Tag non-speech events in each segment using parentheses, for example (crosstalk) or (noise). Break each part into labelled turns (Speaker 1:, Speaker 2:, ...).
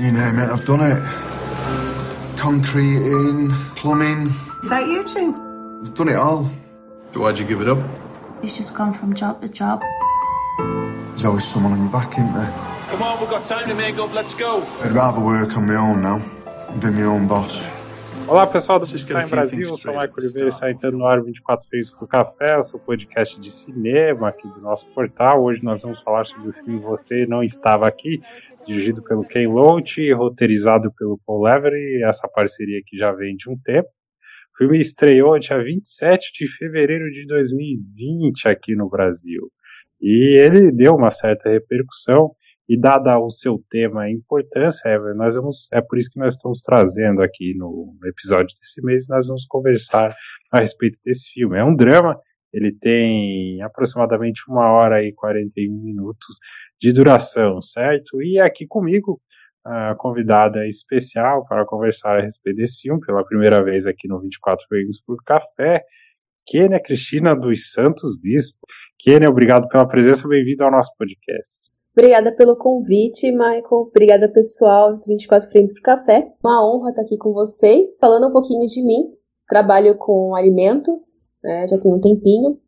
Speaker 1: You name it, I've done it. Concreting, plumbing.
Speaker 2: Is that you two?
Speaker 1: I've done it all.
Speaker 3: So why'd you give it up?
Speaker 2: It's just gone from job to job.
Speaker 1: There's always someone on your back, isn't there?
Speaker 4: Come on, we've got time to make up. Let's go.
Speaker 1: I'd rather work on my own now. Be my own boss.
Speaker 5: Olá pessoal do Pixar em Brasil, eu sou o. Michael Oliveira, está entrando no ar 24 Feios pro Café, o seu podcast de cinema aqui do nosso portal. Hoje nós vamos falar sobre o filme Você Não Estava Aqui, dirigido pelo Ken Loach e roteirizado pelo Paul Levery. Essa parceria que já vem de um tempo. O filme estreou dia 27 de fevereiro de 2020 aqui no Brasil. E ele deu uma certa repercussão. E dada o seu tema e importância, é, nós vamos, é por isso que nós estamos trazendo aqui no episódio desse mês, nós vamos conversar a respeito desse filme. É um drama, ele tem aproximadamente uma hora e 41 minutos de duração, certo? E aqui comigo, a convidada especial para conversar a respeito desse filme, pela primeira vez aqui no 24 Veículos por Café, Kênia Cristina dos Santos Bispo. Kênia, obrigado pela presença, bem-vindo ao nosso podcast.
Speaker 6: Obrigada pelo convite, Michael. Obrigada, pessoal do 24 Frames pro Café. Uma honra estar aqui com vocês. Falando um pouquinho de mim, trabalho com alimentos, né, já tem um tempinho.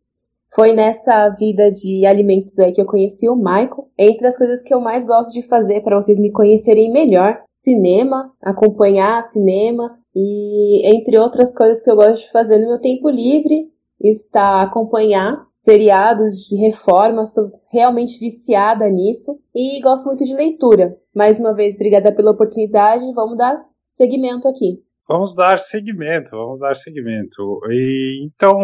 Speaker 6: Foi nessa vida de alimentos aí que eu conheci o Michael. Entre as coisas que eu mais gosto de fazer para vocês me conhecerem melhor, cinema, acompanhar cinema e entre outras coisas que eu gosto de fazer no meu tempo livre, está acompanhar seriados de reforma, sou realmente viciada nisso e gosto muito de leitura. Mais uma vez, obrigada pela oportunidade, vamos dar seguimento aqui.
Speaker 5: Vamos dar seguimento, vamos dar seguimento. E então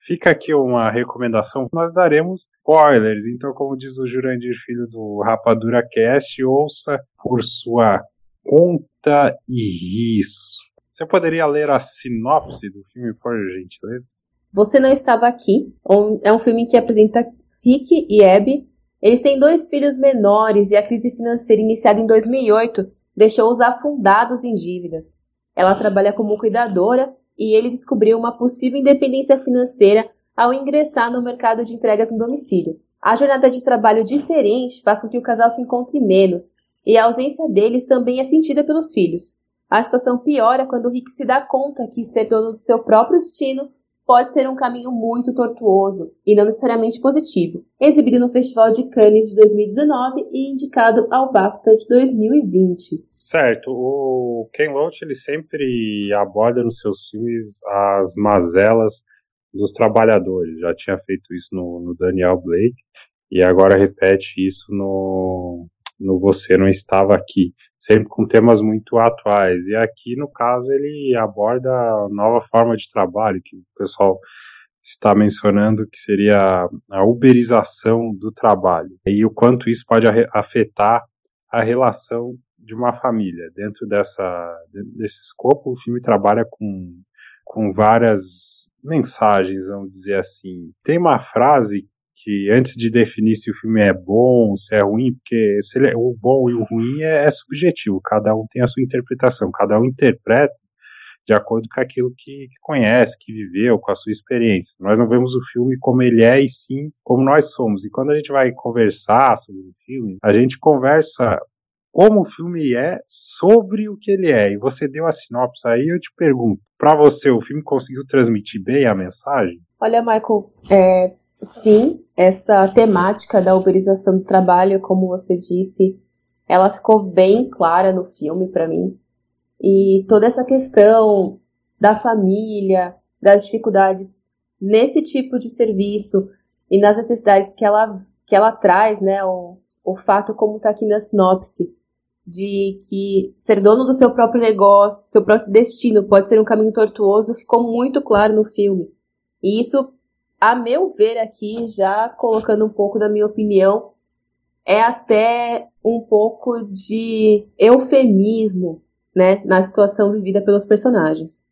Speaker 5: fica aqui uma recomendação. Nós daremos spoilers. Então, como diz o Jurandir Filho do Rapadura Cast, ouça por sua conta e risco. Você poderia ler a sinopse do filme, por gentileza?
Speaker 6: Você não estava aqui. É um filme que apresenta Rick e Abby. Eles têm dois filhos menores e a crise financeira iniciada em 2008 deixou-os afundados em dívidas. Ela trabalha como cuidadora e ele descobriu uma possível independência financeira ao ingressar no mercado de entregas no domicílio. A jornada de trabalho diferente faz com que o casal se encontre menos e a ausência deles também é sentida pelos filhos. A situação piora quando Rick se dá conta que ser dono do seu próprio destino pode ser um caminho muito tortuoso e não necessariamente positivo. Exibido no Festival de Cannes de 2019 e indicado ao BAFTA de 2020.
Speaker 5: Certo, o Ken Loach ele sempre aborda nos seus filmes as mazelas dos trabalhadores. Já tinha feito isso no, no Daniel Blake e agora repete isso no, no Você Não Estava Aqui, sempre com temas muito atuais. E aqui, no caso, ele aborda a nova forma de trabalho que o pessoal está mencionando, que seria a uberização do trabalho e o quanto isso pode afetar a relação de uma família. Dentro dessa, desse escopo, o filme trabalha com, com várias mensagens, vamos dizer assim. Tem uma frase que antes de definir se o filme é bom, se é ruim, porque se é- o bom e o ruim é, é subjetivo, cada um tem a sua interpretação, cada um interpreta de acordo com aquilo que, que conhece, que viveu, com a sua experiência. Nós não vemos o filme como ele é, e sim como nós somos. E quando a gente vai conversar sobre o filme, a gente conversa como o filme é sobre o que ele é. E você deu a sinopse aí, eu te pergunto, para você o filme conseguiu transmitir bem a mensagem?
Speaker 6: Olha, Michael, é, sim, essa temática da uberização do trabalho, como você disse, ela ficou bem clara no filme para mim. E toda essa questão da família, das dificuldades nesse tipo de serviço e nas necessidades que ela, que ela traz, né? O, o fato, como está aqui na sinopse, de que ser dono do seu próprio negócio, seu próprio destino pode ser um caminho tortuoso, ficou muito claro no filme. E isso, a meu ver aqui, já colocando um pouco da minha opinião, é até um pouco de eufemismo, né, na situação vivida pelos personagens.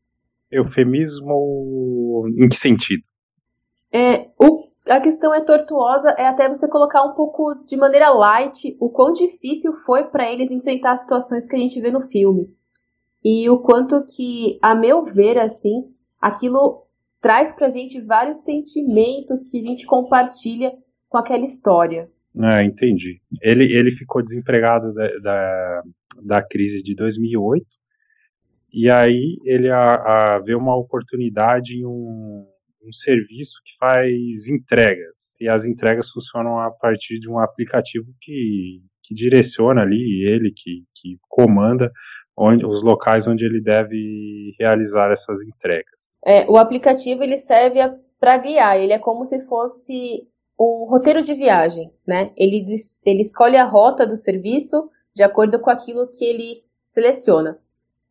Speaker 5: Eufemismo em que sentido?
Speaker 6: É, o, a questão é tortuosa, é até você colocar um pouco de maneira light o quão difícil foi para eles enfrentar as situações que a gente vê no filme. E o quanto que, a meu ver, assim, aquilo traz pra gente vários sentimentos que a gente compartilha com aquela história.
Speaker 5: Ah, entendi. Ele, ele ficou desempregado da, da- da crise de 2008, e aí ele a, a vê uma oportunidade em um, um serviço que faz entregas, e as entregas funcionam a partir de um aplicativo que, que direciona ali, ele que, que comanda onde, os locais onde ele deve realizar essas entregas.
Speaker 6: É, o aplicativo ele serve para guiar, ele é como se fosse um roteiro de viagem, né? Ele, ele escolhe a rota do serviço de acordo com aquilo que ele seleciona.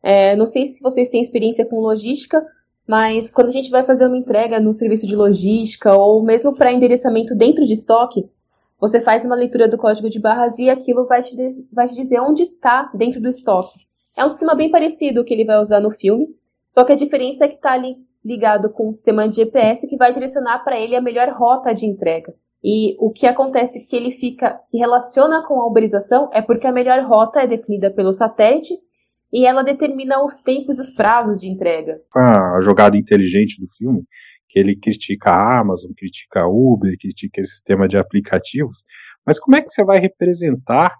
Speaker 6: É, não sei se vocês têm experiência com logística, mas quando a gente vai fazer uma entrega no serviço de logística ou mesmo para endereçamento dentro de estoque, você faz uma leitura do código de barras e aquilo vai te, vai te dizer onde está dentro do estoque. É um sistema bem parecido que ele vai usar no filme, só que a diferença é que está ali ligado com um sistema de GPS que vai direcionar para ele a melhor rota de entrega. E o que acontece que ele fica, que relaciona com a uberização é porque a melhor rota é definida pelo satélite e ela determina os tempos e os prazos de entrega.
Speaker 5: A jogada inteligente do filme, que ele critica a Amazon, critica a Uber, critica esse sistema de aplicativos, mas como é que você vai representar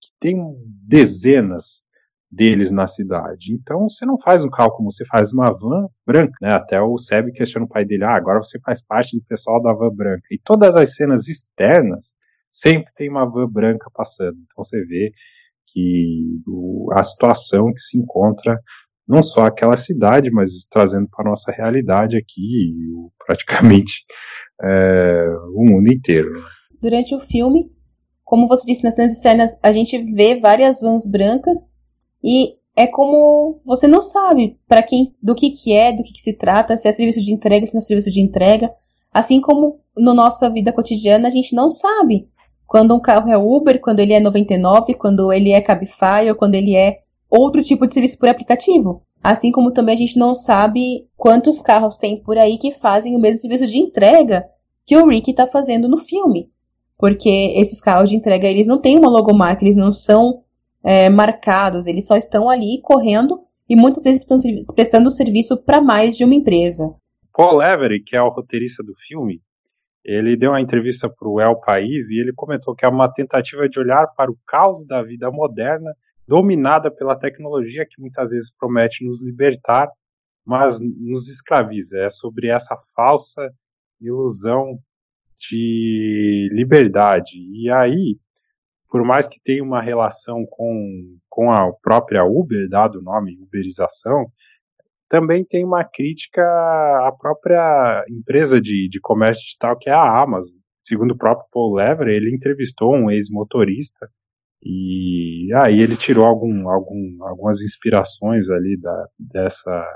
Speaker 5: que tem dezenas deles na cidade. Então você não faz um cálculo, você faz uma van branca, né? Até o Seb questiona o pai dele, ah, agora você faz parte do pessoal da van branca. E todas as cenas externas sempre tem uma van branca passando. Então você vê que o, a situação que se encontra não só aquela cidade, mas trazendo para a nossa realidade aqui, praticamente é, (laughs) o mundo inteiro. Né?
Speaker 6: Durante o filme, como você disse, nas cenas externas, a gente vê várias vans brancas e é como você não sabe para quem, do que que é, do que, que se trata, se é serviço de entrega, se não é serviço de entrega. Assim como na nossa vida cotidiana a gente não sabe quando um carro é Uber, quando ele é 99, quando ele é Cabify ou quando ele é outro tipo de serviço por aplicativo. Assim como também a gente não sabe quantos carros tem por aí que fazem o mesmo serviço de entrega que o Rick está fazendo no filme. Porque esses carros de entrega, eles não têm uma logomarca, eles não são é, marcados, eles só estão ali correndo e muitas vezes prestando, serviço para mais de uma empresa.
Speaker 5: Paul Everett, que é o roteirista do filme, ele deu uma entrevista para o El País e ele comentou que é uma tentativa de olhar para o caos da vida moderna, dominada pela tecnologia que muitas vezes promete nos libertar, mas nos escraviza. É sobre essa falsa ilusão de liberdade. E aí, por mais que tenha uma relação com, com a própria Uber, dado o nome uberização, também tem uma crítica à própria empresa de, de comércio digital, que é a Amazon. Segundo o próprio Paul Lever, ele entrevistou um ex-motorista e aí ele tirou algum, algum, algumas inspirações ali da, dessa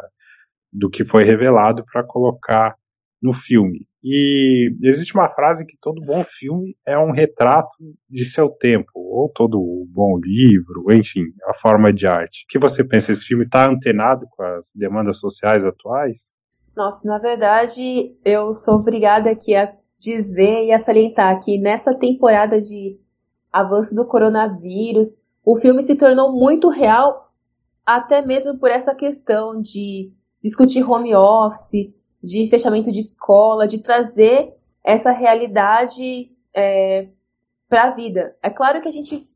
Speaker 5: do que foi revelado para colocar no filme. E existe uma frase que todo bom filme é um retrato de seu tempo, ou todo bom livro, enfim, a forma de arte. O que você pensa? Esse filme está antenado com as demandas sociais atuais?
Speaker 6: Nossa, na verdade, eu sou obrigada aqui a dizer e a salientar que nessa temporada de avanço do coronavírus, o filme se tornou muito real, até mesmo por essa questão de discutir home office, de fechamento de escola, de trazer essa realidade é, para a vida. É claro que a gente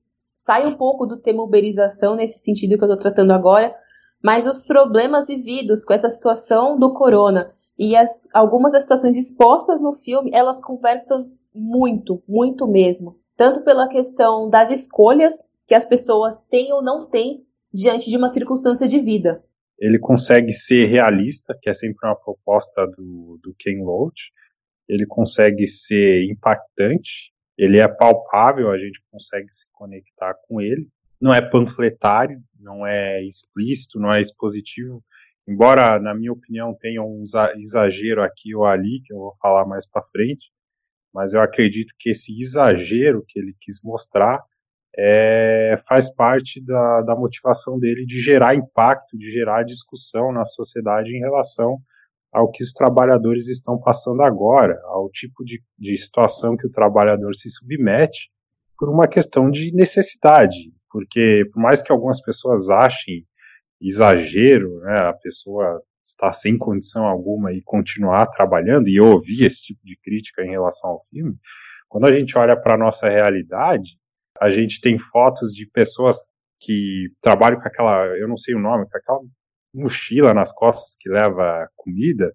Speaker 6: sai um pouco do tema uberização nesse sentido que eu estou tratando agora, mas os problemas vividos com essa situação do corona e as, algumas das situações expostas no filme, elas conversam muito, muito mesmo. Tanto pela questão das escolhas que as pessoas têm ou não têm diante de uma circunstância de vida
Speaker 5: ele consegue ser realista, que é sempre uma proposta do, do Ken Loach, ele consegue ser impactante, ele é palpável, a gente consegue se conectar com ele, não é panfletário, não é explícito, não é expositivo, embora, na minha opinião, tenha um exagero aqui ou ali, que eu vou falar mais para frente, mas eu acredito que esse exagero que ele quis mostrar é, faz parte da, da motivação dele de gerar impacto, de gerar discussão na sociedade em relação ao que os trabalhadores estão passando agora, ao tipo de, de situação que o trabalhador se submete por uma questão de necessidade, porque por mais que algumas pessoas achem exagero, né, a pessoa estar sem condição alguma e continuar trabalhando, e eu ouvi esse tipo de crítica em relação ao filme, quando a gente olha para a nossa realidade, a gente tem fotos de pessoas que trabalham com aquela, eu não sei o nome, com aquela mochila nas costas que leva comida,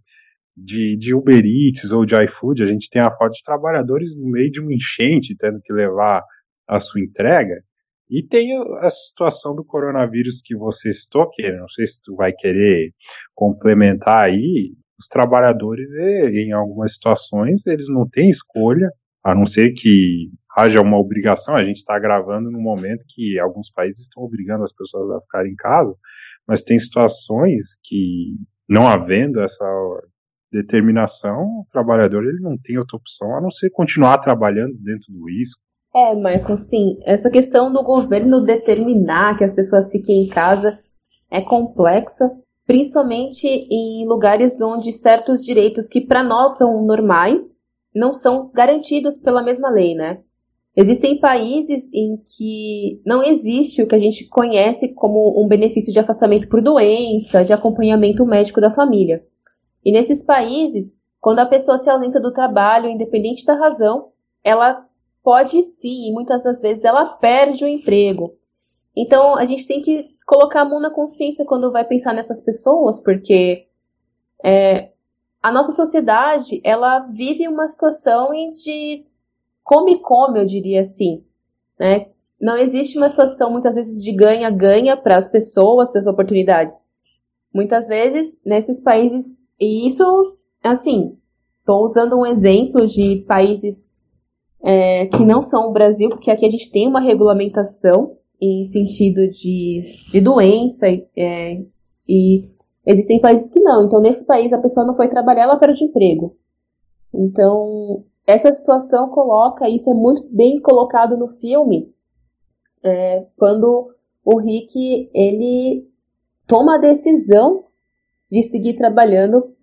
Speaker 5: de, de Uber Eats ou de iFood, a gente tem a foto de trabalhadores no meio de uma enchente tendo que levar a sua entrega. E tem a situação do coronavírus que você citou, que não sei se tu vai querer complementar aí. Os trabalhadores, em algumas situações, eles não têm escolha, a não ser que haja uma obrigação. A gente está gravando no momento que alguns países estão obrigando as pessoas a ficarem em casa, mas tem situações que, não havendo essa determinação, o trabalhador ele não tem outra opção a não ser continuar trabalhando dentro do risco.
Speaker 6: É, Michael, sim. Essa questão do governo determinar que as pessoas fiquem em casa é complexa, principalmente em lugares onde certos direitos que para nós são normais não são garantidos pela mesma lei, né? Existem países em que não existe o que a gente conhece como um benefício de afastamento por doença, de acompanhamento médico da família. E nesses países, quando a pessoa se ausenta do trabalho, independente da razão, ela pode sim, e muitas das vezes ela perde o emprego. Então a gente tem que colocar a mão na consciência quando vai pensar nessas pessoas, porque é, a nossa sociedade ela vive uma situação em de come-come, eu diria assim. Né? Não existe uma situação, muitas vezes, de ganha-ganha para as pessoas, as oportunidades. Muitas vezes, nesses países, e isso, assim, estou usando um exemplo de países é, que não são o Brasil, porque aqui a gente tem uma regulamentação em sentido de, de doença é, e existem países que não. Então, nesse país, a pessoa não foi trabalhar, ela perde emprego. Então, essa situação coloca, isso é muito bem colocado no filme, é, quando o Rick ele toma a decisão de seguir trabalhando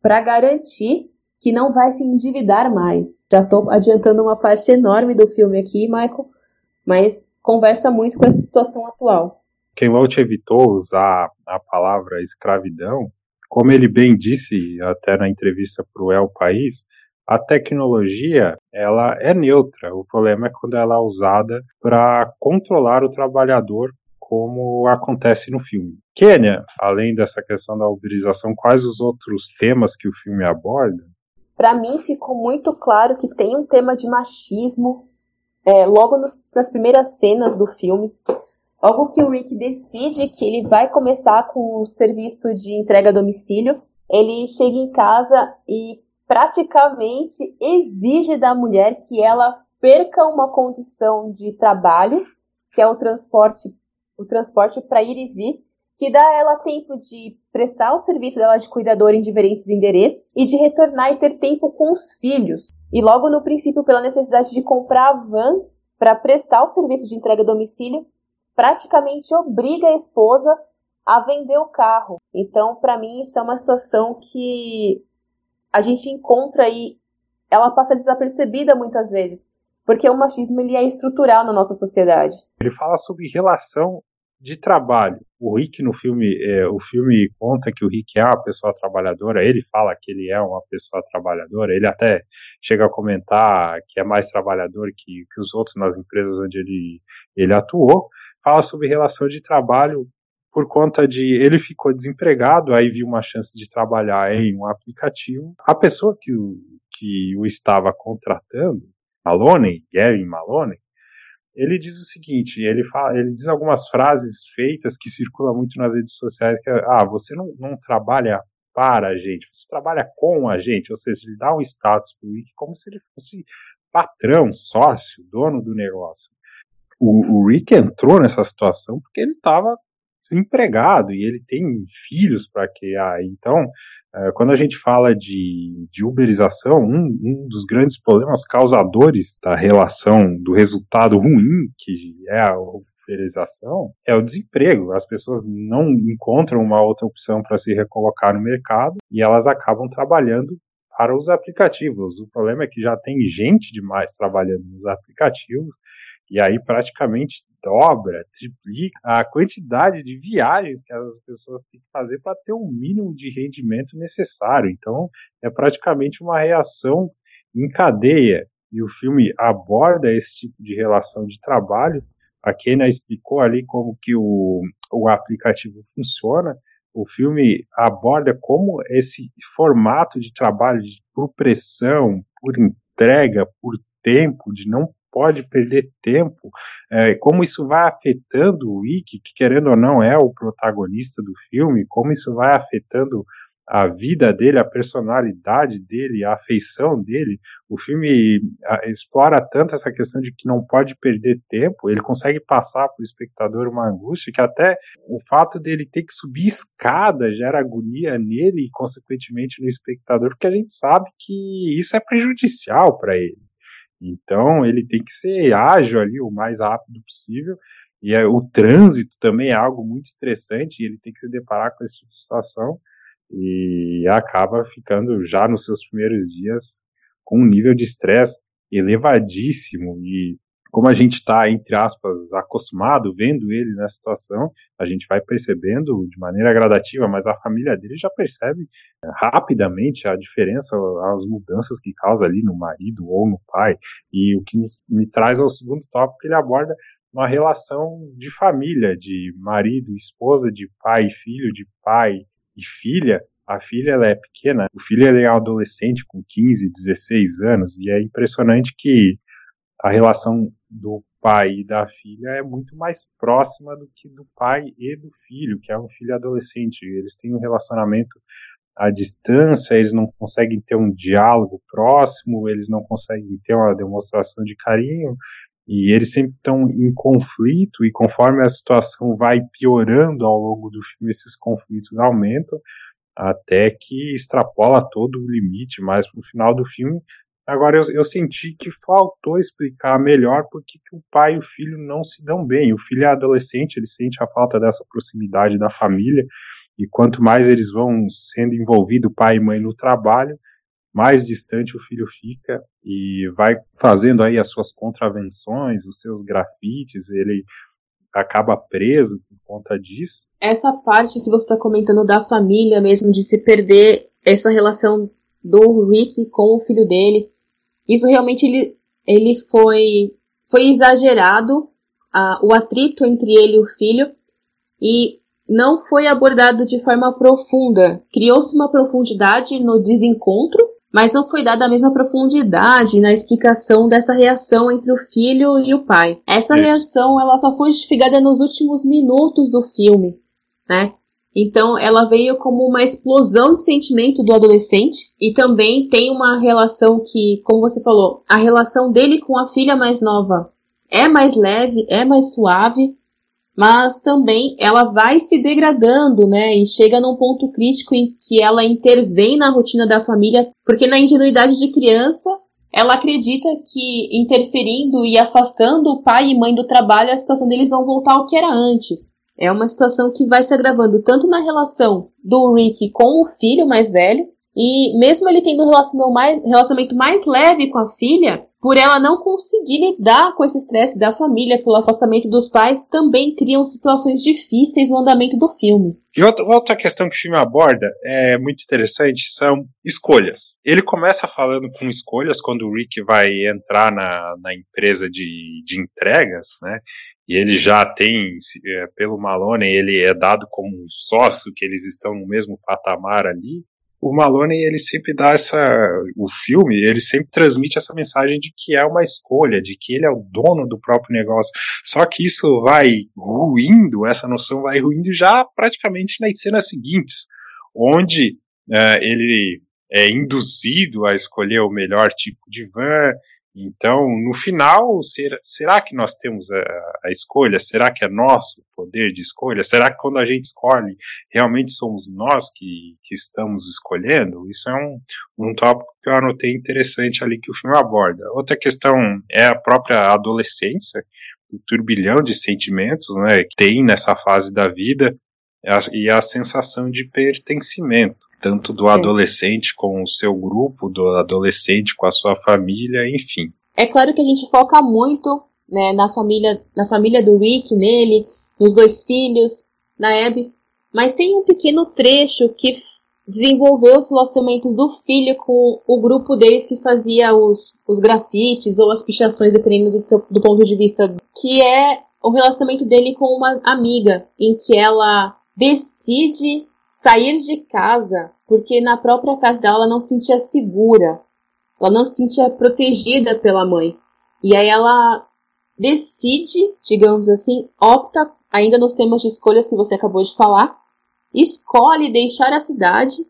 Speaker 6: para garantir que não vai se endividar mais. Já estou adiantando uma parte enorme do filme aqui, Michael, mas conversa muito com essa situação atual.
Speaker 5: Ken Loach evitou usar a palavra escravidão, como ele bem disse até na entrevista para o El País, a tecnologia ela é neutra. O problema é quando ela é usada para controlar o trabalhador, como acontece no filme. Kênia, além dessa questão da uberização, quais os outros temas que o filme aborda?
Speaker 6: Para mim ficou muito claro que tem um tema de machismo é, logo nos, nas primeiras cenas do filme. Logo que o Rick decide que ele vai começar com o serviço de entrega a domicílio, ele chega em casa e praticamente exige da mulher que ela perca uma condição de trabalho, que é o transporte, o transporte para ir e vir, que dá a ela tempo de prestar o serviço dela de cuidador em diferentes endereços e de retornar e ter tempo com os filhos. E logo no princípio, pela necessidade de comprar a van para prestar o serviço de entrega a domicílio, praticamente obriga a esposa a vender o carro. Então, para mim, isso é uma situação que a gente encontra aí, ela passa desapercebida muitas vezes, porque o machismo ele é estrutural na nossa sociedade.
Speaker 5: Ele fala sobre relação de trabalho. O Rick no filme, é, o filme conta que o Rick é uma pessoa trabalhadora, ele fala que ele é uma pessoa trabalhadora, ele até chega a comentar que é mais trabalhador que, que os outros nas empresas onde ele, ele atuou. Fala sobre relação de trabalho por conta de ele ficou desempregado, aí viu uma chance de trabalhar em um aplicativo. A pessoa que o, que o estava contratando, Maloney, Gary Maloney, ele diz o seguinte, ele, fala, ele diz algumas frases feitas que circulam muito nas redes sociais, que é, ah, você não, não trabalha para a gente, você trabalha com a gente, ou seja, ele dá um status para o Rick como se ele fosse patrão, sócio, dono do negócio. O, o Rick entrou nessa situação porque ele estava desempregado e ele tem filhos para criar. Então, é, quando a gente fala de, de uberização, um, um, dos grandes problemas causadores da relação, do resultado ruim que é a uberização, é o desemprego. As pessoas não encontram uma outra opção para se recolocar no mercado e elas acabam trabalhando para os aplicativos. O problema é que já tem gente demais trabalhando nos aplicativos e aí praticamente dobra, triplica a quantidade de viagens que as pessoas têm que fazer para ter o mínimo de rendimento necessário. Então, é praticamente uma reação em cadeia. E o filme aborda esse tipo de relação de trabalho A Kenia explicou ali como que o, o aplicativo funciona. O filme aborda como esse formato de trabalho por pressão, por entrega, por tempo, de não pode perder tempo, é, como isso vai afetando o Wiki, que querendo ou não é o protagonista do filme, como isso vai afetando a vida dele, a personalidade dele, a afeição dele. O filme explora tanto essa questão de que não pode perder tempo, ele consegue passar para o espectador uma angústia que até o fato dele ter que subir escada gera agonia nele e, consequentemente, no espectador, porque a gente sabe que isso é prejudicial para ele. Então, ele tem que ser ágil ali o mais rápido possível. E é, o trânsito também é algo muito estressante, e ele tem que se deparar com essa situação e acaba ficando já nos seus primeiros dias com um nível de estresse elevadíssimo e como a gente está, entre aspas, acostumado vendo ele nessa situação, a gente vai percebendo de maneira gradativa, mas a família dele já percebe eh, rapidamente a diferença, as mudanças que causa ali no marido ou no pai. E o que me traz ao segundo tópico, que ele aborda uma relação de família, de marido, esposa, de pai e filho, de pai e filha, a filha ela é pequena, o filho é adolescente com 15, 16 anos, e é impressionante que a relação do pai e da filha é muito mais próxima do que do pai e do filho, que é um filho adolescente. Eles têm um relacionamento à distância, eles não conseguem ter um diálogo próximo, eles não conseguem ter uma demonstração de carinho, e eles sempre estão em conflito, e conforme a situação vai piorando ao longo do filme, esses conflitos aumentam, até que extrapola todo o limite, mas no final do filme, agora eu, eu senti que faltou explicar melhor porque que o pai e o filho não se dão bem. O filho é adolescente, ele sente a falta dessa proximidade da família, e quanto mais eles vão sendo envolvidos, pai e mãe, no trabalho, mais distante o filho fica e vai fazendo aí as suas contravenções, os seus grafites, ele acaba preso por conta disso.
Speaker 6: Essa parte que você está comentando da família mesmo, de se perder essa relação do Rick com o filho dele, isso realmente ele, ele foi, foi exagerado, a, o atrito entre ele e o filho, e não foi abordado de forma profunda. Criou-se uma profundidade no desencontro, mas não foi dada a mesma profundidade na explicação dessa reação entre o filho e o pai. Essa Isso. reação ela só foi justificada nos últimos minutos do filme, né? Então ela veio como uma explosão de sentimento do adolescente e também tem uma relação que, como você falou, a relação dele com a filha mais nova é mais leve, é mais suave, mas também ela vai se degradando, né? E chega num ponto crítico em que ela intervém na rotina da família, porque na ingenuidade de criança, ela acredita que interferindo e afastando o pai e mãe do trabalho, a situação deles vão voltar ao que era antes. É uma situação que vai se agravando tanto na relação do Rick com o filho mais velho, e mesmo ele tendo um relacionamento mais, relacionamento mais leve com a filha, por ela não conseguir lidar com esse estresse da família pelo afastamento dos pais, também criam situações difíceis no andamento do filme.
Speaker 5: E outra, outra questão que o filme aborda é muito interessante são escolhas. Ele começa falando com escolhas quando o Rick vai entrar na, na empresa de, de entregas, né? E ele já tem, é, pelo Malone, ele é dado como um sócio, que eles estão no mesmo patamar ali. O Maloney ele sempre dá essa o filme ele sempre transmite essa mensagem de que é uma escolha de que ele é o dono do próprio negócio. Só que isso vai ruindo essa noção vai ruindo já praticamente nas cenas seguintes onde é, ele é induzido a escolher o melhor tipo de van então, no final, será, será que nós temos a, a, escolha? Será que é nosso poder de escolha? Será que quando a gente escolhe, realmente somos nós que, que estamos escolhendo? Isso é um, um tópico que eu anotei interessante ali que o filme aborda. Outra questão é a própria adolescência, o turbilhão de sentimentos né, que tem nessa fase da vida e a sensação de pertencimento, tanto do adolescente com o seu grupo, do adolescente com a sua família, enfim.
Speaker 6: É claro que a gente foca muito né, na família, na família do Rick, nele, nos dois filhos, na Abby, mas tem um pequeno trecho que desenvolveu os relacionamentos do filho com o grupo deles que fazia os, os grafites ou as pichações, dependendo do, do ponto de vista, que é o relacionamento dele com uma amiga, em que ela decide sair de casa porque na própria casa dela ela não se sentia segura, ela não se sentia protegida pela mãe. E aí ela decide, digamos assim, opta, ainda nos temas de escolhas que você acabou de falar, escolhe deixar a cidade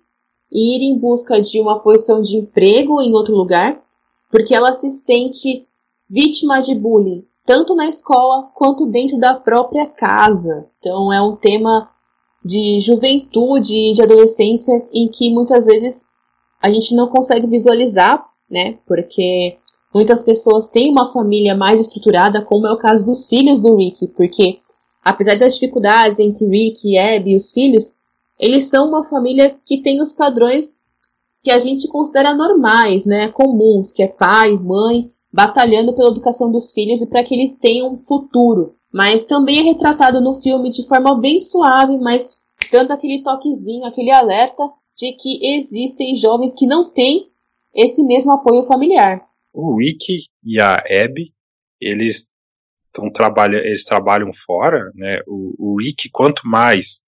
Speaker 6: e ir em busca de uma posição de emprego em outro lugar, porque ela se sente vítima de bullying, tanto na escola quanto dentro da própria casa. Então é um tema de juventude e de adolescência em que muitas vezes a gente não consegue visualizar, né? Porque muitas pessoas têm uma família mais estruturada, como é o caso dos filhos do Rick, porque apesar das dificuldades entre Rick e Abby e os filhos, eles são uma família que tem os padrões que a gente considera normais, né, comuns, que é pai, mãe, batalhando pela educação dos filhos e para que eles tenham um futuro. Mas também é retratado no filme de forma bem suave, mas dando aquele toquezinho, aquele alerta de que existem jovens que não têm esse mesmo apoio familiar.
Speaker 5: O Rick e a Abby, eles estão trabalhando, eles trabalham fora, né? O, o Rick, quanto mais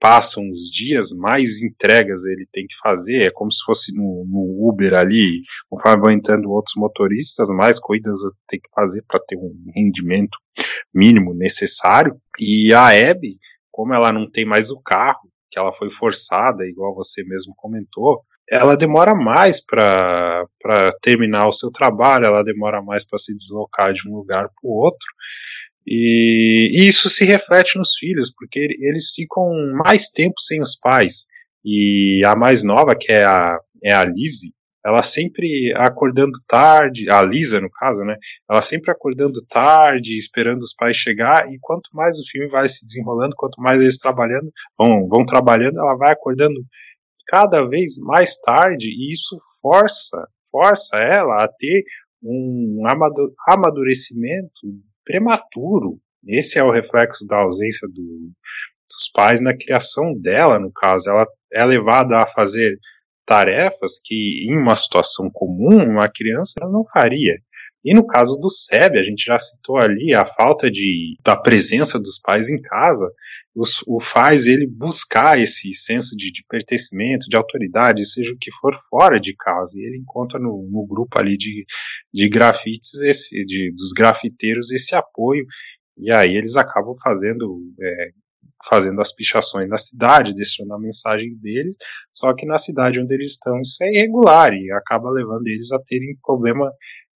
Speaker 5: passam os dias, mais entregas ele tem que fazer. É como se fosse no, no Uber ali, conforme vão entrando outros motoristas, mais coisas tem que fazer para ter um rendimento mínimo necessário. E a Abby, como ela não tem mais o carro, que ela foi forçada, igual você mesmo comentou, ela demora mais para terminar o seu trabalho, ela demora mais para se deslocar de um lugar para o outro. E, e, isso se reflete nos filhos, porque eles ficam mais tempo sem os pais. E a mais nova, que é a, é a Lizzie, ela sempre acordando tarde, a Lisa no caso, né? Ela sempre acordando tarde, esperando os pais chegar, e quanto mais o filme vai se desenrolando, quanto mais eles trabalhando, vão, vão trabalhando, ela vai acordando cada vez mais tarde, e isso força, força ela a ter um amadurecimento prematuro. Esse é o reflexo da ausência do, dos pais na criação dela, no caso. Ela é levada a fazer tarefas que, em uma situação comum, uma criança não faria. E no caso do SEB, a gente já citou ali a falta de, da presença dos pais em casa, os, o faz ele buscar esse senso de, de, pertencimento, de autoridade, seja o que for fora de casa. E ele encontra no, no grupo ali de, de grafites, esse, de, dos grafiteiros, esse apoio. E aí eles acabam fazendo é, fazendo as pichações na cidade, deixando a mensagem deles, só que na cidade onde eles estão isso é irregular e acaba levando eles a terem problema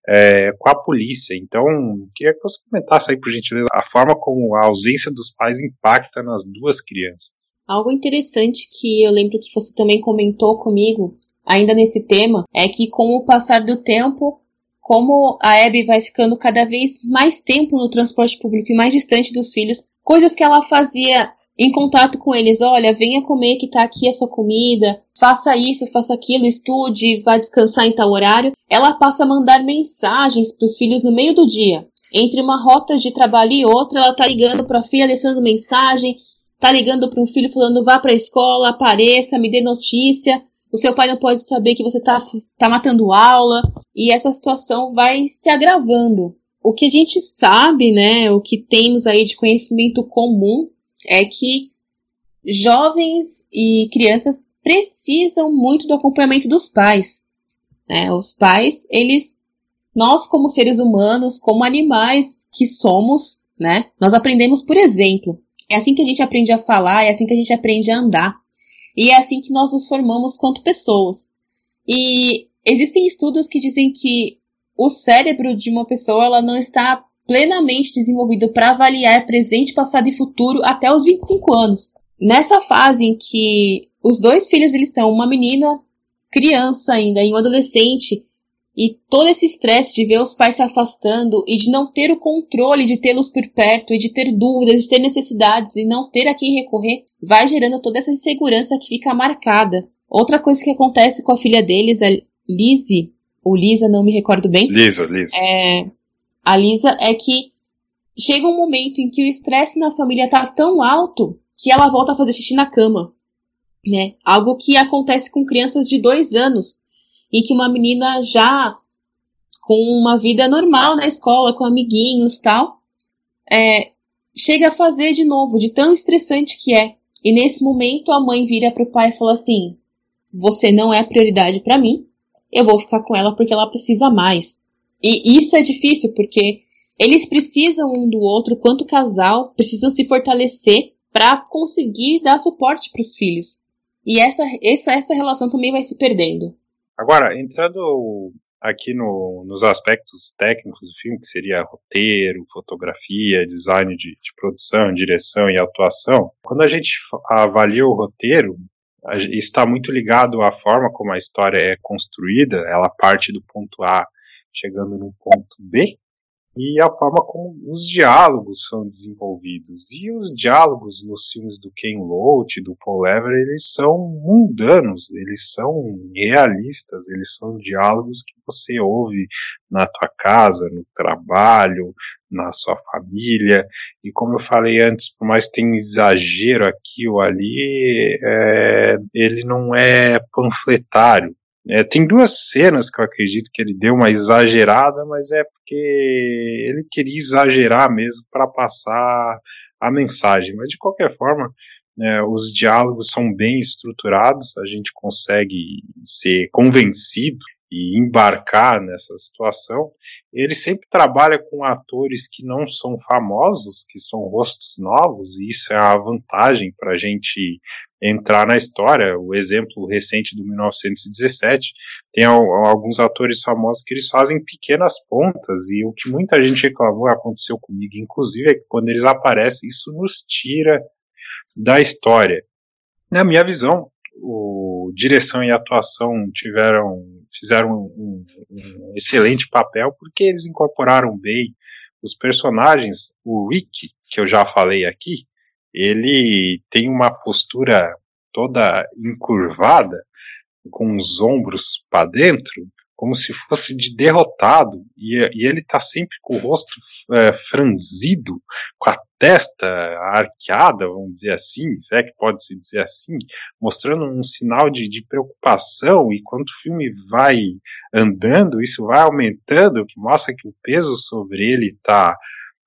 Speaker 5: é, com a polícia. Então, queria que você comentasse aí, por gentileza, a forma como a ausência dos pais impacta nas duas crianças.
Speaker 6: Algo interessante que eu lembro que você também comentou comigo, ainda nesse tema, é que com o passar do tempo, como a Abby vai ficando cada vez mais tempo no transporte público e mais distante dos filhos, coisas que ela fazia em contato com eles, olha, venha comer que tá aqui a sua comida, faça isso, faça aquilo, estude, vá descansar em tal horário. Ela passa a mandar mensagens para os filhos no meio do dia. Entre uma rota de trabalho e outra, ela tá ligando para a filha, deixando mensagem, tá ligando para um filho falando vá para a escola, apareça, me dê notícia. O seu pai não pode saber que você tá, tá matando aula. E essa situação vai se agravando. O que a gente sabe, né, o que temos aí de conhecimento comum é que jovens e crianças precisam muito do acompanhamento dos pais. Né? Os pais, eles, nós como seres humanos, como animais que somos, né? Nós aprendemos por exemplo. É assim que a gente aprende a falar, é assim que a gente aprende a andar. E é assim que nós nos formamos quanto pessoas. E existem estudos que dizem que o cérebro de uma pessoa ela não está plenamente desenvolvido para avaliar presente, passado e futuro até os 25 anos. Nessa fase em que os dois filhos eles estão, uma menina criança ainda e um adolescente, e todo esse estresse de ver os pais se afastando e de não ter o controle de tê-los por perto e de ter dúvidas, de ter necessidades e não ter a quem recorrer, vai gerando toda essa insegurança que fica marcada. Outra coisa que acontece com a filha deles, a Lizzie, ou Lisa, não me recordo bem.
Speaker 5: Lisa, Lisa.
Speaker 6: É, a Lisa é que chega um momento em que o estresse na família tá tão alto que ela volta a fazer xixi na cama, né? Algo que acontece com crianças de dois anos e que uma menina já com uma vida normal na escola, com amiguinhos tal, é, chega a fazer de novo, de tão estressante que é. E nesse momento a mãe vira pro pai e fala assim: Você não é prioridade para mim, eu vou ficar com ela porque ela precisa mais. E isso é difícil porque eles precisam um do outro, quanto casal, precisam se fortalecer para conseguir dar suporte para os filhos. E essa, essa, essa relação também vai se perdendo.
Speaker 5: Agora, entrando aqui no, nos aspectos técnicos do filme, que seria roteiro, fotografia, design de, de, produção, direção e atuação, quando a gente avalia o roteiro, está muito ligado à forma como a história é construída, ela parte do ponto A chegando no ponto B, e a forma como os diálogos são desenvolvidos. E os diálogos nos filmes do Ken Loach, do Paul Lever, eles são mundanos, eles são realistas, eles são diálogos que você ouve na tua casa, no trabalho, na sua família. E como eu falei antes, por mais que tenha exagero aqui ou ali, é, ele não é panfletário é, tem duas cenas que eu acredito que ele deu uma exagerada, mas é porque ele queria exagerar mesmo para passar a mensagem. Mas de qualquer forma, é, os diálogos são bem estruturados, a gente consegue ser convencido e embarcar nessa situação. Ele sempre trabalha com atores que não são famosos, que são rostos novos, e isso é a vantagem para a gente entrar na história. O exemplo recente do 1917 tem alguns atores famosos que eles fazem pequenas pontas, e o que muita gente reclamou aconteceu comigo, inclusive, é que quando eles aparecem, isso nos tira da história. Na minha visão, o direção e atuação tiveram fizeram um, um, excelente papel porque eles incorporaram bem os personagens. O Rick, que eu já falei aqui, ele tem uma postura toda encurvada, com os ombros para dentro, como se fosse de derrotado, e, e ele está sempre com o rosto é, franzido, com a testa arqueada, vamos dizer assim, se é que pode se dizer assim, mostrando um sinal de, de preocupação, e quando o filme vai andando, isso vai aumentando, que mostra que o peso sobre ele está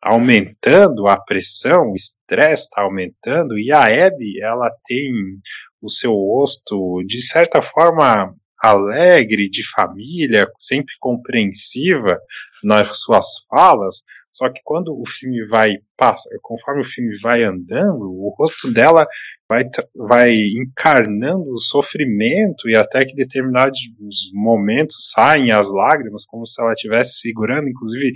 Speaker 5: aumentando, a pressão, o estresse está aumentando, e a Abby, ela tem o seu rosto, de certa forma, alegre, de família, sempre compreensiva nas suas falas, só que quando o filme vai passa, conforme o filme vai andando, o rosto dela vai, vai encarnando o sofrimento e até que determinados momentos saem as lágrimas, como se ela estivesse segurando. Inclusive,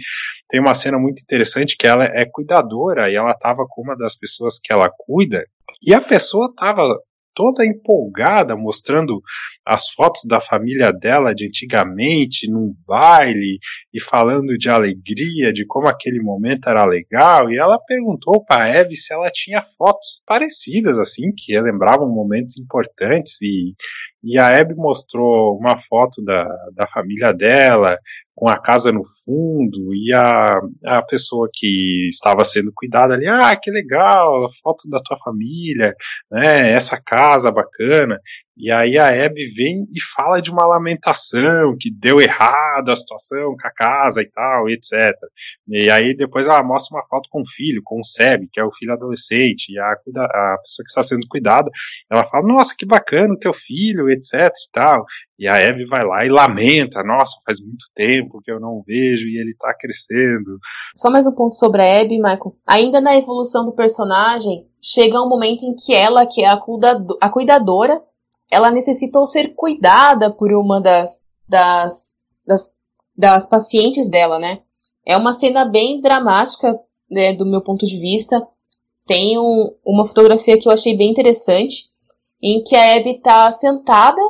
Speaker 5: tem uma cena muito interessante que ela é cuidadora e ela estava com uma das pessoas que ela cuida e a pessoa estava toda empolgada, mostrando as fotos da família dela de antigamente, num baile, e falando de alegria, de como aquele momento era legal, e ela perguntou para Eve se ela tinha fotos parecidas, assim, que lembravam momentos importantes, e, e a Abby mostrou uma foto da, da família dela, com a casa no fundo e a, a pessoa que estava sendo cuidada ali, ah, que legal, foto da tua família, né, essa casa bacana. E aí a Abby vem e fala de uma lamentação, que deu errado a situação com a casa e tal, etc. E aí depois ela mostra uma foto com o filho, com o Seb, que é o filho adolescente, e a, a pessoa que está sendo cuidada, ela fala, nossa, que bacana o teu filho, etc e tal. E a Abby vai lá e lamenta, nossa, faz muito tempo que eu não vejo e ele tá crescendo.
Speaker 6: Só mais um ponto sobre a Abby, Michael. Ainda na evolução do personagem, chega um momento em que ela, que é a, a cuidadora, ela necessitou ser cuidada por uma das, das, das, das pacientes dela, né? É uma cena bem dramática, né, do meu ponto de vista. Tem um, uma fotografia que eu achei bem interessante, em que a Abby tá sentada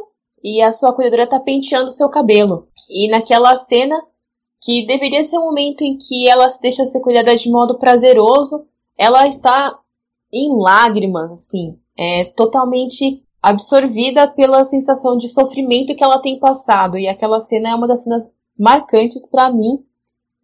Speaker 6: e a sua cuidadora tá penteando seu cabelo. E naquela cena, que deveria ser um momento em que ela se deixa ser cuidada de modo prazeroso, ela está em lágrimas, assim, é totalmente absorvida pela sensação de sofrimento que ela tem passado. E aquela cena é uma das cenas marcantes para mim